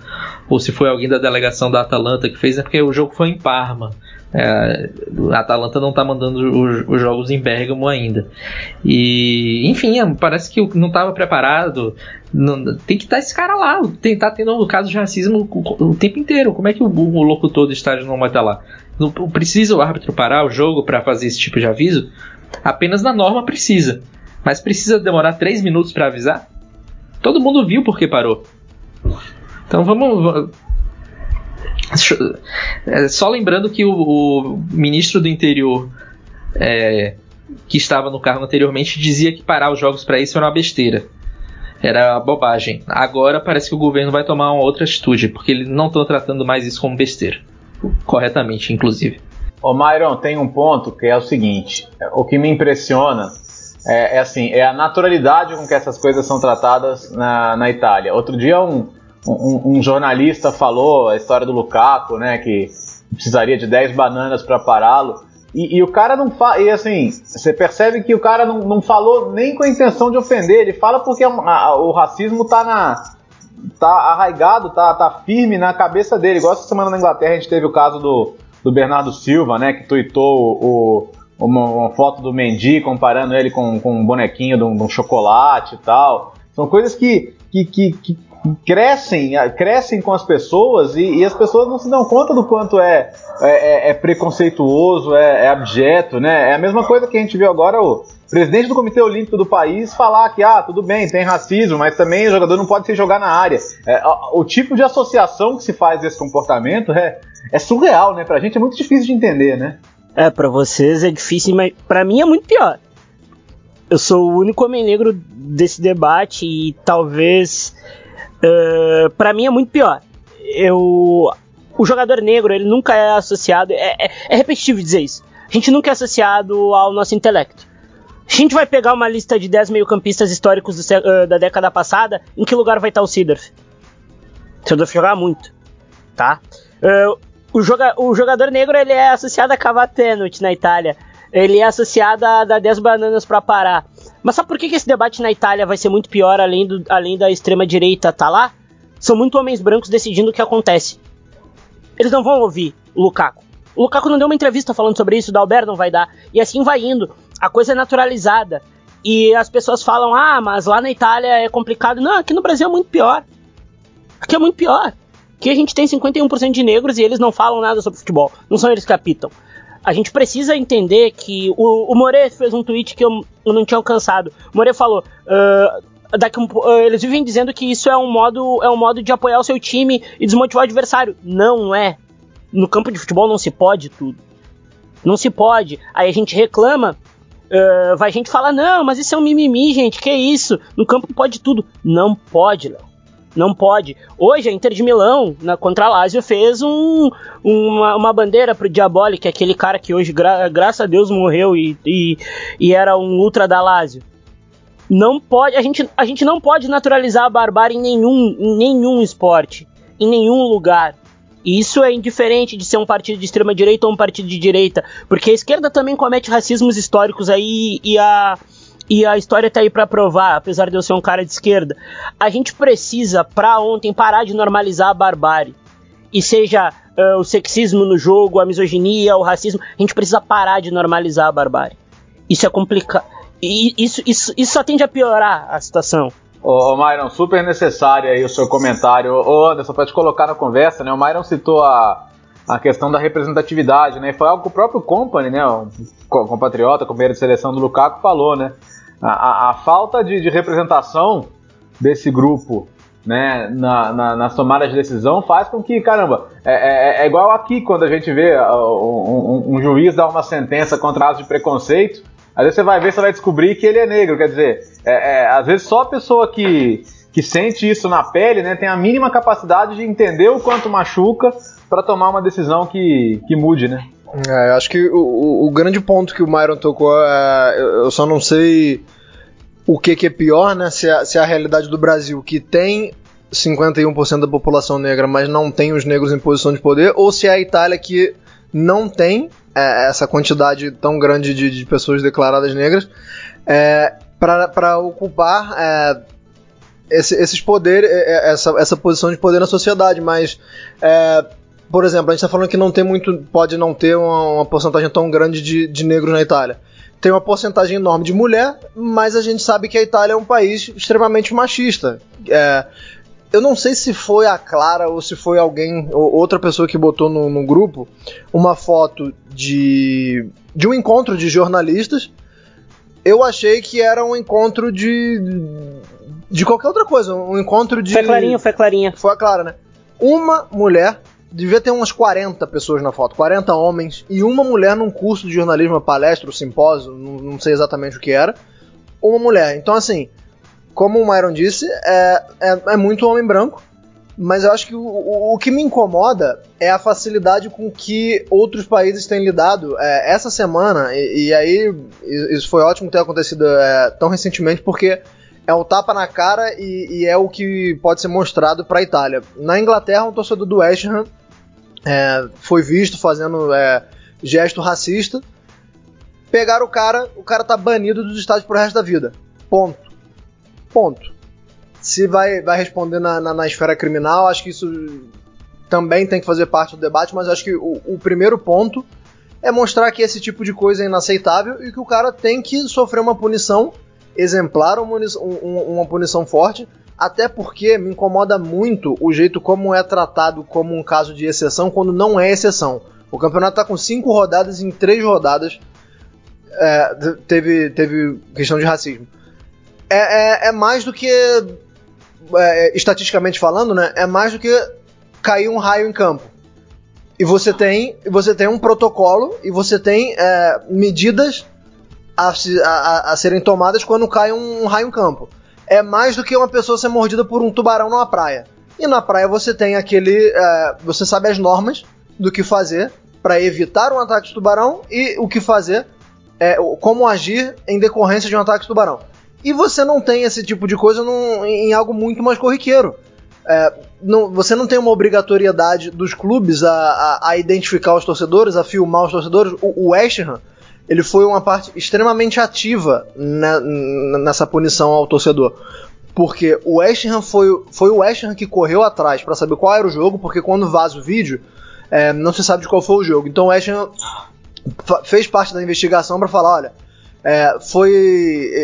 ou se foi alguém da delegação da Atalanta que fez, né, porque o jogo foi em Parma. É, a Atalanta não está mandando os, os, jogos em Bergamo ainda. E, enfim, parece que não estava preparado. Não, tem que estar esse cara lá. Tem, tá tendo um caso de racismo o, o tempo inteiro. Como é que o, o locutor do estádio não vai estar lá? Não, precisa o árbitro parar o jogo para fazer esse tipo de aviso? Apenas na norma precisa. Mas precisa demorar três minutos para avisar? Todo mundo viu porque parou. Então vamos. É, só lembrando que o, o ministro do interior é, que estava no cargo anteriormente dizia que parar os jogos para isso era uma besteira. Era bobagem. Agora parece que o governo vai tomar uma outra atitude, porque eles não estão tratando mais isso como besteira. Corretamente, inclusive. Ô Myron, tem um ponto que é o seguinte: o que me impressiona é, é, assim, é a naturalidade com que essas coisas são tratadas na, na Itália. Outro dia um, um, um, jornalista falou a história do Lukaku, né, que precisaria de 10 bananas para pará-lo. E, e, o cara não fala. E assim, você percebe que o cara não, não falou nem com a intenção de ofender, ele fala porque a, a, o racismo tá na. tá arraigado, tá, tá firme na cabeça dele. Igual essa semana na Inglaterra a gente teve o caso do, do Bernardo Silva, né? Que tweetou o, uma, uma, foto do Mendy comparando ele com, com um bonequinho de um, de um chocolate e tal. São coisas que, que, que, que crescem, crescem com as pessoas e, e, as pessoas não se dão conta do quanto é, é, é, é preconceituoso, é, é, abjeto, né? É a mesma coisa que a gente viu agora o presidente do Comitê Olímpico do país falar que, ah, tudo bem, tem racismo, mas também o jogador não pode se jogar na área. É, o tipo de associação que se faz desse comportamento é, é surreal, né? Pra gente é muito difícil de entender, né? É, para vocês é difícil, mas para mim é muito pior. Eu sou o único homem negro desse debate e talvez uh, para mim é muito pior. Eu o jogador negro ele nunca é associado é, é, é repetitivo dizer isso. A gente nunca é associado ao nosso intelecto. A gente vai pegar uma lista de 10 meio-campistas históricos do, uh, da década passada, em que lugar vai estar o Sidorf? O Sidorf jogar muito, tá? Uh, o, joga, o jogador negro ele é associado a Cavatenut na Itália. Ele é associado a dar 10 bananas para parar. Mas sabe por que, que esse debate na Itália vai ser muito pior além, do, além da extrema-direita tá lá? São muito homens brancos decidindo o que acontece. Eles não vão ouvir o Lukaku. O Lukaku não deu uma entrevista falando sobre isso, o Dalbert não vai dar. E assim vai indo. A coisa é naturalizada. E as pessoas falam, ah, mas lá na Itália é complicado. Não, aqui no Brasil é muito pior. Aqui é muito pior. Aqui a gente tem 51% de negros e eles não falam nada sobre futebol. Não são eles que apitam. A gente precisa entender que o, o More fez um tweet que eu, eu não tinha alcançado. O More falou. Uh, um, uh, eles vivem dizendo que isso é um modo é um modo de apoiar o seu time e desmotivar o adversário. Não é. No campo de futebol não se pode tudo. Não se pode. Aí a gente reclama. Uh, vai gente falar, não, mas isso é um mimimi, gente, que isso? No campo pode tudo. Não pode, Léo. Não pode. Hoje a Inter de Milão, na, contra a Lazio, fez um, uma, uma bandeira pro Diaboli, que é aquele cara que hoje, gra, graças a Deus, morreu e, e, e, era um ultra da Lazio. Não pode, a gente, a gente não pode naturalizar a barbárie em nenhum, em nenhum esporte, em nenhum lugar. E isso é indiferente de ser um partido de extrema direita ou um partido de direita, porque a esquerda também comete racismos históricos aí e a e a história tá aí para provar, apesar de eu ser um cara de esquerda. A gente precisa, pra ontem, parar de normalizar a barbárie. E seja uh, o sexismo no jogo, a misoginia, o racismo, a gente precisa parar de normalizar a barbárie. Isso é complicado. E isso, isso, isso só tende a piorar a situação. Ô, ô Myron, super necessário aí o seu comentário. Ô Anderson, pra te colocar na conversa, né? O Myron citou a, a questão da representatividade, né? Foi algo que o próprio Company, né? O compatriota, companheiro de seleção do Lukaku, falou, né? A, a falta de, de, representação desse grupo né, na, na, nas tomadas de decisão faz com que, caramba, é, é, é igual aqui quando a gente vê uh, um, um, um, juiz dar uma sentença contra atos de preconceito, às vezes você vai ver, você vai descobrir que ele é negro, quer dizer, é, é, às vezes só a pessoa que, que sente isso na pele né, tem a mínima capacidade de entender o quanto machuca para tomar uma decisão que, que mude, né? É, acho que o, o, grande ponto que o Myron tocou é. Eu só não sei o que, que é pior, né? Se é, se é a realidade do Brasil, que tem 51% da população negra, mas não tem os negros em posição de poder, ou se é a Itália que não tem é, essa quantidade tão grande de, de pessoas declaradas negras é, para ocupar é, esse, esses poderes, é, essa, essa posição de poder na sociedade. Mas é, por exemplo, a gente está falando que não tem muito, pode não ter uma, uma porcentagem tão grande de, de negros na Itália. Tem uma porcentagem enorme de mulher, mas a gente sabe que a Itália é um país extremamente machista. É, eu não sei se foi a Clara ou se foi alguém, ou outra pessoa que botou no, no grupo, uma foto de, de um encontro de jornalistas eu achei que era um encontro de. de qualquer outra coisa. Um encontro de. Foi clarinho, foi clarinha. Foi clara, né? Uma mulher, devia ter umas 40 pessoas na foto, 40 homens, e uma mulher num curso de jornalismo, palestra, simpósio, não, não sei exatamente o que era. Uma mulher. Então, assim, como o Myron disse, é, é, é muito homem branco. Mas eu acho que o, o, o, que me incomoda é a facilidade com que outros países têm lidado. É, essa semana, e, e, aí isso foi ótimo ter acontecido é, tão recentemente, porque é um tapa na cara e, e é o que pode ser mostrado para a Itália. Na Inglaterra, um torcedor do West Ham é, foi visto fazendo é, gesto racista. Pegaram o cara, o cara tá banido dos estádios pro resto da vida. Ponto. Ponto. Se vai, vai responder na, na, na, esfera criminal, acho que isso também tem que fazer parte do debate, mas acho que o, o primeiro ponto é mostrar que esse tipo de coisa é inaceitável e que o cara tem que sofrer uma punição exemplar uma, uma punição forte, até porque me incomoda muito o jeito como é tratado como um caso de exceção quando não é exceção. O campeonato está com cinco rodadas, em três rodadas é, teve, teve questão de racismo. É, é, é mais do que, é, estatisticamente falando, né, é mais do que cair um raio em campo. E você tem, você tem um protocolo e você tem é, medidas a, a, a serem tomadas quando cai um, um raio em campo. É mais do que uma pessoa ser mordida por um tubarão numa praia. E na praia você tem aquele. É, você sabe as normas do que fazer para evitar um ataque de tubarão e o que fazer, é, como agir em decorrência de um ataque de tubarão. E você não tem esse tipo de coisa num, em algo muito mais corriqueiro. É, não, você não tem uma obrigatoriedade dos clubes a, a, a, identificar os torcedores, a filmar os torcedores. O, o West Ham ele foi uma parte extremamente ativa na, nessa punição ao torcedor. Porque o West Ham foi, foi o West Ham que correu atrás para saber qual era o jogo, porque quando vaza o vídeo, é, não se sabe de qual foi o jogo. Então o West Ham fez parte da investigação para falar, olha, é, foi.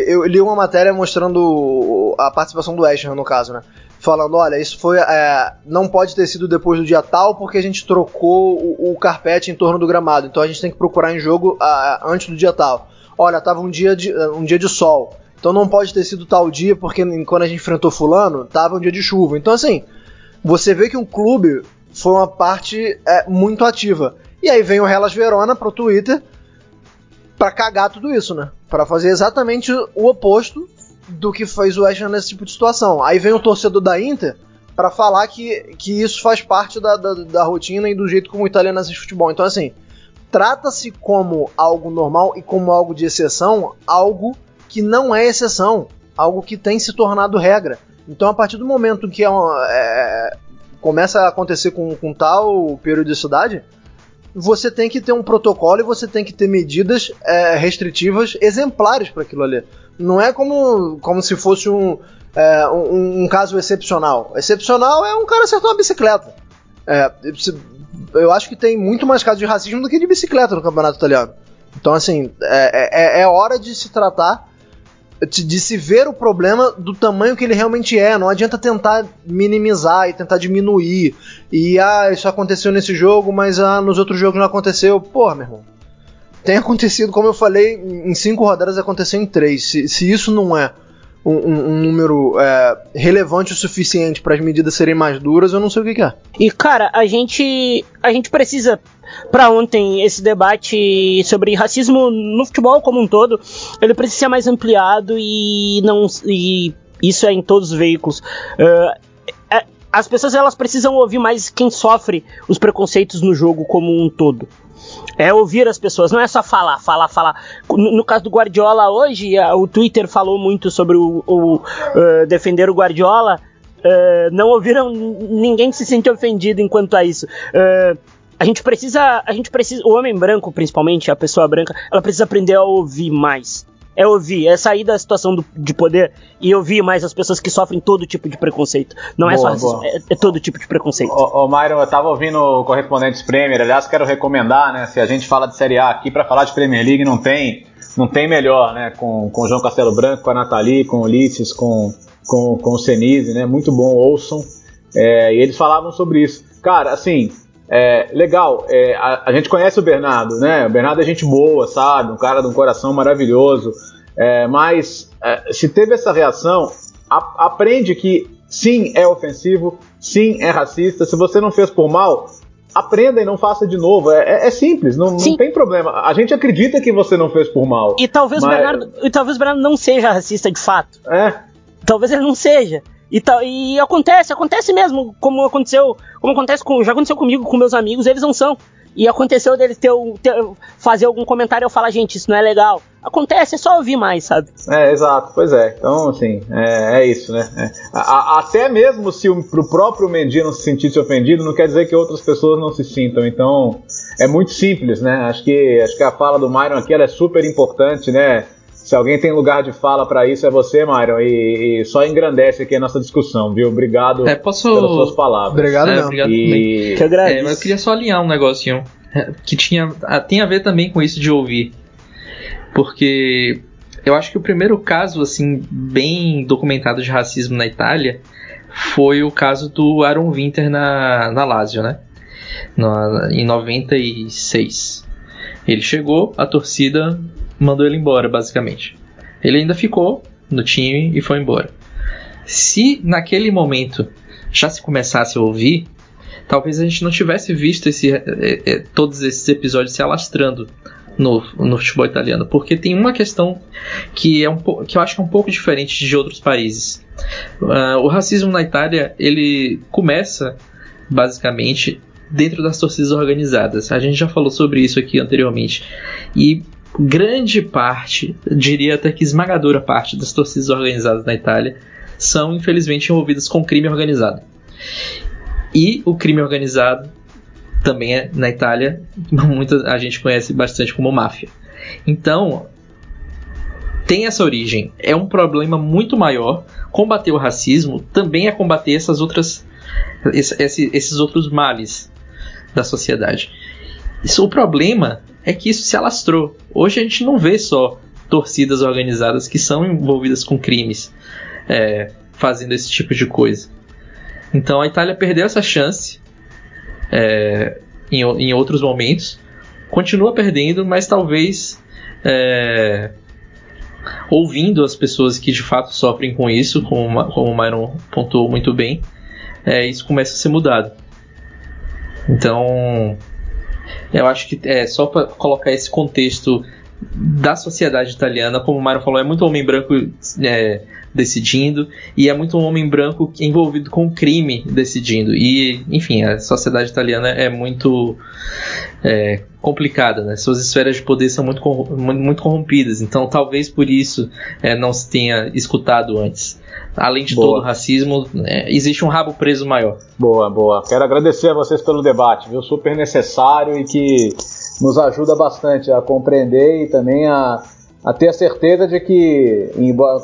Eu li uma matéria mostrando a participação do West Ham no caso, né? Falando, olha, isso foi, é, não pode ter sido depois do dia tal porque a gente trocou o, o, carpete em torno do gramado, então a gente tem que procurar em jogo a, antes do dia tal. Olha, tava um dia de, um dia de sol, então não pode ter sido tal dia porque quando a gente enfrentou fulano, tava um dia de chuva. Então assim, você vê que um clube foi uma parte é, muito ativa. E aí vem o Hellas Verona pro Twitter para cagar tudo isso, né? Para fazer exatamente o oposto do que fez o West nesse tipo de situação. Aí vem o torcedor da Inter para falar que, que isso faz parte da, da, da, rotina e do jeito como o italiano assiste futebol. Então, assim, trata-se como algo normal e como algo de exceção, algo que não é exceção, algo que tem se tornado regra. Então, a partir do momento que é, é começa a acontecer com, com tal periodicidade, você tem que ter um protocolo e você tem que ter medidas é, restritivas exemplares para aquilo ali. Não é como, como se fosse um, é, um, um, caso excepcional. Excepcional é um cara acertar uma bicicleta. É, eu acho que tem muito mais casos de racismo do que de bicicleta no campeonato italiano. Então, assim, é, é, é hora de se tratar, de, de, se ver o problema do tamanho que ele realmente é. Não adianta tentar minimizar e tentar diminuir. E, ah, isso aconteceu nesse jogo, mas ah, nos outros jogos não aconteceu. Porra, meu irmão tem acontecido, como eu falei, em cinco rodadas aconteceu em três. Se, se isso não é um, um, um número é, relevante o suficiente para as medidas serem mais duras, eu não sei o que, que é. E cara, a gente a gente precisa para ontem esse debate sobre racismo no futebol como um todo, ele precisa ser mais ampliado e não e isso é em todos os veículos. Uh, as pessoas elas precisam ouvir mais quem sofre os preconceitos no jogo como um todo. É ouvir as pessoas, não é só falar, falar, falar. No, no caso do Guardiola hoje, a, o Twitter falou muito sobre o, o uh, defender o Guardiola. Uh, não ouviram ninguém se sentir ofendido enquanto a isso. Uh, a gente precisa, a gente precisa, o homem branco principalmente, a pessoa branca, ela precisa aprender a ouvir mais é ouvir, é sair da situação do, de poder e ouvir mais as pessoas que sofrem todo tipo de preconceito. Não boa, é só racismo, é, é, todo tipo de preconceito. Ô, ô Myron, eu tava ouvindo o Correspondentes Premier, aliás, quero recomendar, né, se a gente fala de Série A aqui, para falar de Premier League não tem, não tem melhor, né, com, com o João Castelo Branco, com a Nathalie, com o Ulisses, com, com, com o Senise, né, muito bom, ouçam. É, e eles falavam sobre isso. Cara, assim, é, legal, é, a, a, gente conhece o Bernardo, né? O Bernardo é gente boa, sabe? Um cara de um coração maravilhoso. É, mas é, se teve essa reação, a, aprende que sim, é ofensivo, sim, é racista. Se você não fez por mal, aprenda e não faça de novo. É, é, é simples, não, não, tem problema. A gente acredita que você não fez por mal. E talvez, mas... Bernardo, e talvez o Bernardo não seja racista de fato. É. Talvez ele não seja. E, tá, e acontece, acontece mesmo, como aconteceu, como acontece com, já aconteceu comigo, com meus amigos, eles não são. E aconteceu dele ter, ter, fazer algum comentário e eu falar, gente, isso não é legal. Acontece, é só ouvir mais, sabe? É, exato, pois é. Então, assim, é, é isso, né? É. A, até mesmo se o, próprio Mendy não se sentisse ofendido, não quer dizer que outras pessoas não se sintam. Então, é muito simples, né? Acho que, acho que a fala do Myron aqui é super importante, né? Se alguém tem lugar de fala para isso é você, Myron, e, e, só engrandece aqui a nossa discussão, viu? Obrigado é, posso... pelas suas palavras. Obrigado, é, obrigado e... que é, mas eu queria só alinhar um negocinho é, que tinha tem a ver também com isso de ouvir, porque eu acho que o primeiro caso assim bem documentado de racismo na Itália foi o caso do Aaron Winter na, na Lazio, né? No, em 96. Ele chegou, a torcida mandou ele embora, basicamente. Ele ainda ficou no time e foi embora. Se naquele momento já se começasse a ouvir, talvez a gente não tivesse visto esse, é, é, todos esses episódios se alastrando no, no futebol italiano, porque tem uma questão que, é um, que eu acho que é um pouco diferente de outros países. Uh, o racismo na Itália ele começa basicamente dentro das torcidas organizadas. A gente já falou sobre isso aqui anteriormente. E grande parte, diria até que esmagadora parte das torcidas organizadas na Itália são infelizmente envolvidas com crime organizado. E o crime organizado também é na Itália, muita a gente conhece bastante como máfia. Então, tem essa origem. É um problema muito maior. Combater o racismo também é combater essas outras, esses outros males da sociedade. Isso, o problema é que isso se alastrou. Hoje a gente não vê só torcidas organizadas que são envolvidas com crimes é, fazendo esse tipo de coisa. Então a Itália perdeu essa chance é, em, em, outros momentos, continua perdendo, mas talvez é, ouvindo as pessoas que de fato sofrem com isso, como, como o Myron pontuou muito bem, é, isso começa a ser mudado. Então eu acho que é só para colocar esse contexto da sociedade italiana, como o Mário falou, é muito homem branco é, decidindo e é muito homem branco envolvido com crime decidindo. E, enfim, a sociedade italiana é muito é, complicada, né? Suas esferas de poder são muito, muito corrompidas, então talvez por isso é, não se tenha escutado antes além de boa. todo o racismo, é, existe um rabo preso maior. Boa, boa. Quero agradecer a vocês pelo debate, viu? Super necessário e que nos ajuda bastante a compreender e também a, a ter a certeza de que,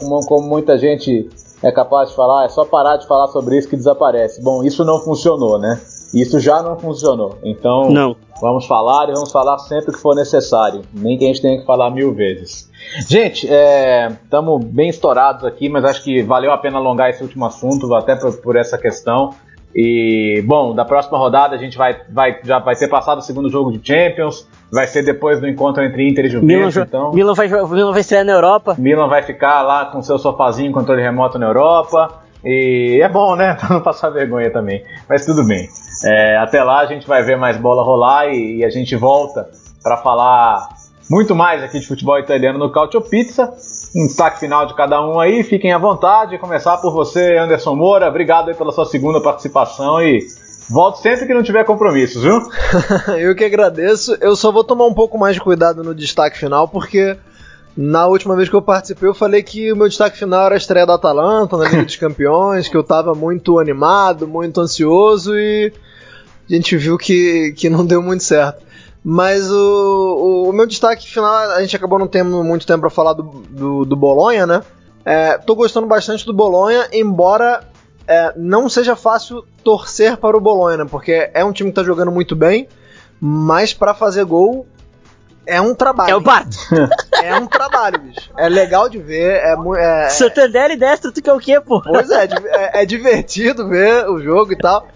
como, como muita gente é capaz de falar, é só parar de falar sobre isso que desaparece. Bom, isso não funcionou, né? Isso já não funcionou. Então, não. vamos falar e vamos falar sempre que for necessário. Nem que a gente tenha que falar mil vezes. Gente, estamos é, bem estourados aqui, mas acho que valeu a pena alongar esse último assunto, até por, por essa questão. E, bom, da próxima rodada a gente vai, vai, já vai ter passado o segundo jogo de Champions, vai ser depois do encontro entre Inter e Juventus, Milan, então... Milan vai, Milan vai estrear na Europa. Milan vai ficar lá com seu sofazinho, controle remoto na Europa, e é bom, né, pra não passar vergonha também, mas tudo bem. É, até lá a gente vai ver mais bola rolar e, e a gente volta para falar muito mais aqui de futebol italiano no Cautio Pizza. Um destaque final de cada um aí, fiquem à vontade. Começar por você, Anderson Moura. Obrigado aí pela sua segunda participação e volte sempre que não tiver compromissos, viu? eu que agradeço. Eu só vou tomar um pouco mais de cuidado no destaque final, porque na última vez que eu participei, eu falei que o meu destaque final era a estreia da Atalanta na Liga dos Campeões, que eu tava muito animado, muito ansioso e a gente viu que, que não deu muito certo. Mas o, o, o, meu destaque final, a gente acabou não tendo muito tempo para falar do, do, do, Bolonha, né? É, tô gostando bastante do Bolonha, embora é, não seja fácil torcer para o Bolonha, né? Porque é um time que tá jogando muito bem, mas para fazer gol é um trabalho. É o bato. É um trabalho, bicho. É legal de ver. É, é, Santander e Destro, tu quer o quê, pô? Pois é, é, é divertido ver o jogo e tal.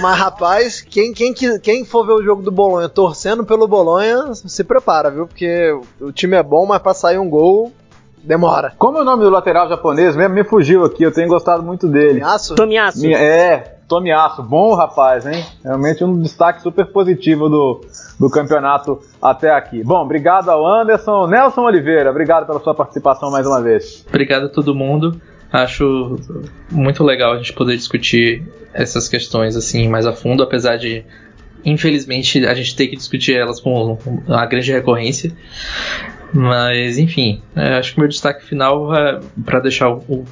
Mas, rapaz, quem, quem, quem for ver o jogo do Bolonha torcendo pelo Bolonha, se prepara, viu? Porque o time é bom, mas pra sair um gol demora. Como é o nome do lateral japonês mesmo? Me fugiu aqui, eu tenho gostado muito dele. Aço? Tomiaço. Minha- É, Tomiaço, bom rapaz, hein? Realmente um destaque super positivo do, do campeonato até aqui. Bom, obrigado ao Anderson. Nelson Oliveira, obrigado pela sua participação mais uma vez. Obrigado a todo mundo. Acho muito legal a gente poder discutir essas questões assim mais a fundo, apesar de infelizmente a gente ter que discutir elas com uma grande recorrência. Mas enfim, é, acho que meu destaque final para deixar o, o,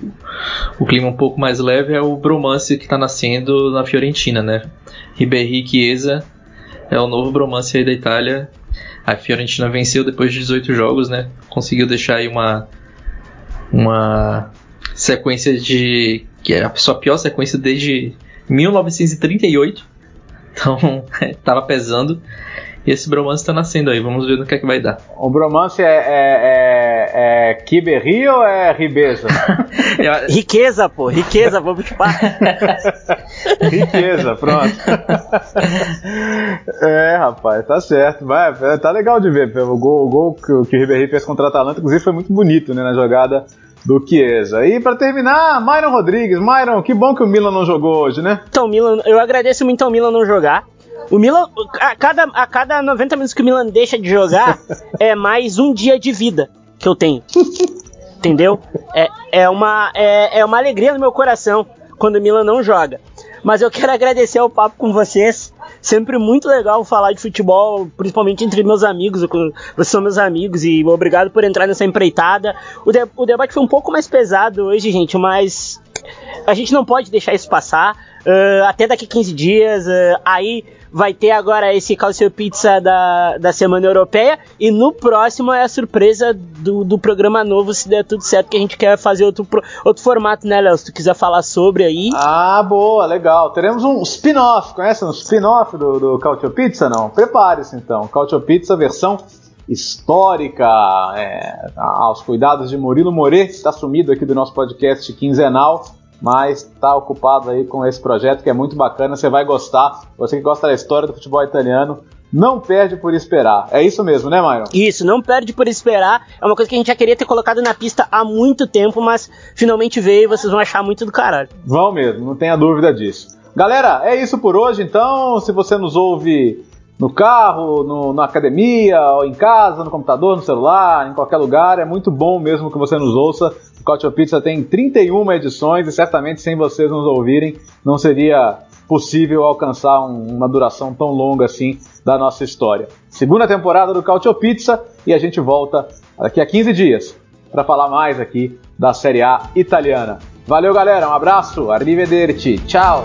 o clima um pouco mais leve é o bromance que está nascendo na Fiorentina, né? Ribéry e Chiesa é o novo bromance aí da Itália. A Fiorentina venceu depois de 18 jogos, né? Conseguiu deixar aí uma uma sequência de que é a sua pior sequência desde 1938. Então, tava pesando. E esse bromance tá nascendo aí, vamos ver no que é que vai dar. O bromance é, é, é, é Kiberri ou é Ribeza? Riqueza, pô, riqueza, vamos parar. Riqueza, pronto. é, rapaz, tá certo. Vai, tá legal de ver. O gol, o gol que, o que o Ribéry fez contra o Atalanta, inclusive, foi muito bonito né, na jogada do Chiesa. E para terminar, Myron Rodrigues. Myron, que bom que o Milan não jogou hoje, né? Então, Milan, eu agradeço muito ao Milan não jogar. O Milan, a cada, a cada 90 minutos que o Milan deixa de jogar, é mais um dia de vida que eu tenho. Entendeu? É, é, uma, é, é uma alegria no meu coração quando o Milan não joga. Mas eu quero agradecer o papo com vocês. Sempre muito legal falar de futebol, principalmente entre meus amigos. Vocês são meus amigos e obrigado por entrar nessa empreitada. O, de, o debate foi um pouco mais pesado hoje, gente, mas a gente não pode deixar isso passar. Uh, até daqui 15 dias, uh, aí vai ter agora esse Calcio Pizza da, da Semana Europeia. E no próximo é a surpresa do, do programa novo, se der tudo certo, que a gente quer fazer outro, outro formato, né, Léo? Se tu quiser falar sobre aí. Ah, boa, legal. Teremos um spin-off, conhece um spin-off do, do Calcio Pizza? Não? Prepare-se então. Calcio Pizza versão histórica, é, aos cuidados de Murilo Moret, que está sumido aqui do nosso podcast quinzenal mas está ocupado aí com esse projeto que é muito bacana, você vai gostar. Você que gosta da história do futebol italiano, não perde por esperar. É isso mesmo, né, Myron? Isso, não perde por esperar. É uma coisa que a gente já queria ter colocado na pista há muito tempo, mas finalmente veio e vocês vão achar muito do caralho. Vão mesmo, não tenha dúvida disso. Galera, é isso por hoje, então. Se você nos ouve no carro, no, na academia, ou em casa, no computador, no celular, em qualquer lugar, é muito bom mesmo que você nos ouça. Cautio Pizza tem 31 edições e certamente sem vocês nos ouvirem não seria possível alcançar um, uma duração tão longa assim da nossa história. Segunda temporada do Cautio Pizza e a gente volta daqui a 15 dias para falar mais aqui da Série A italiana. Valeu, galera. Um abraço. Arrivederci. Tchau.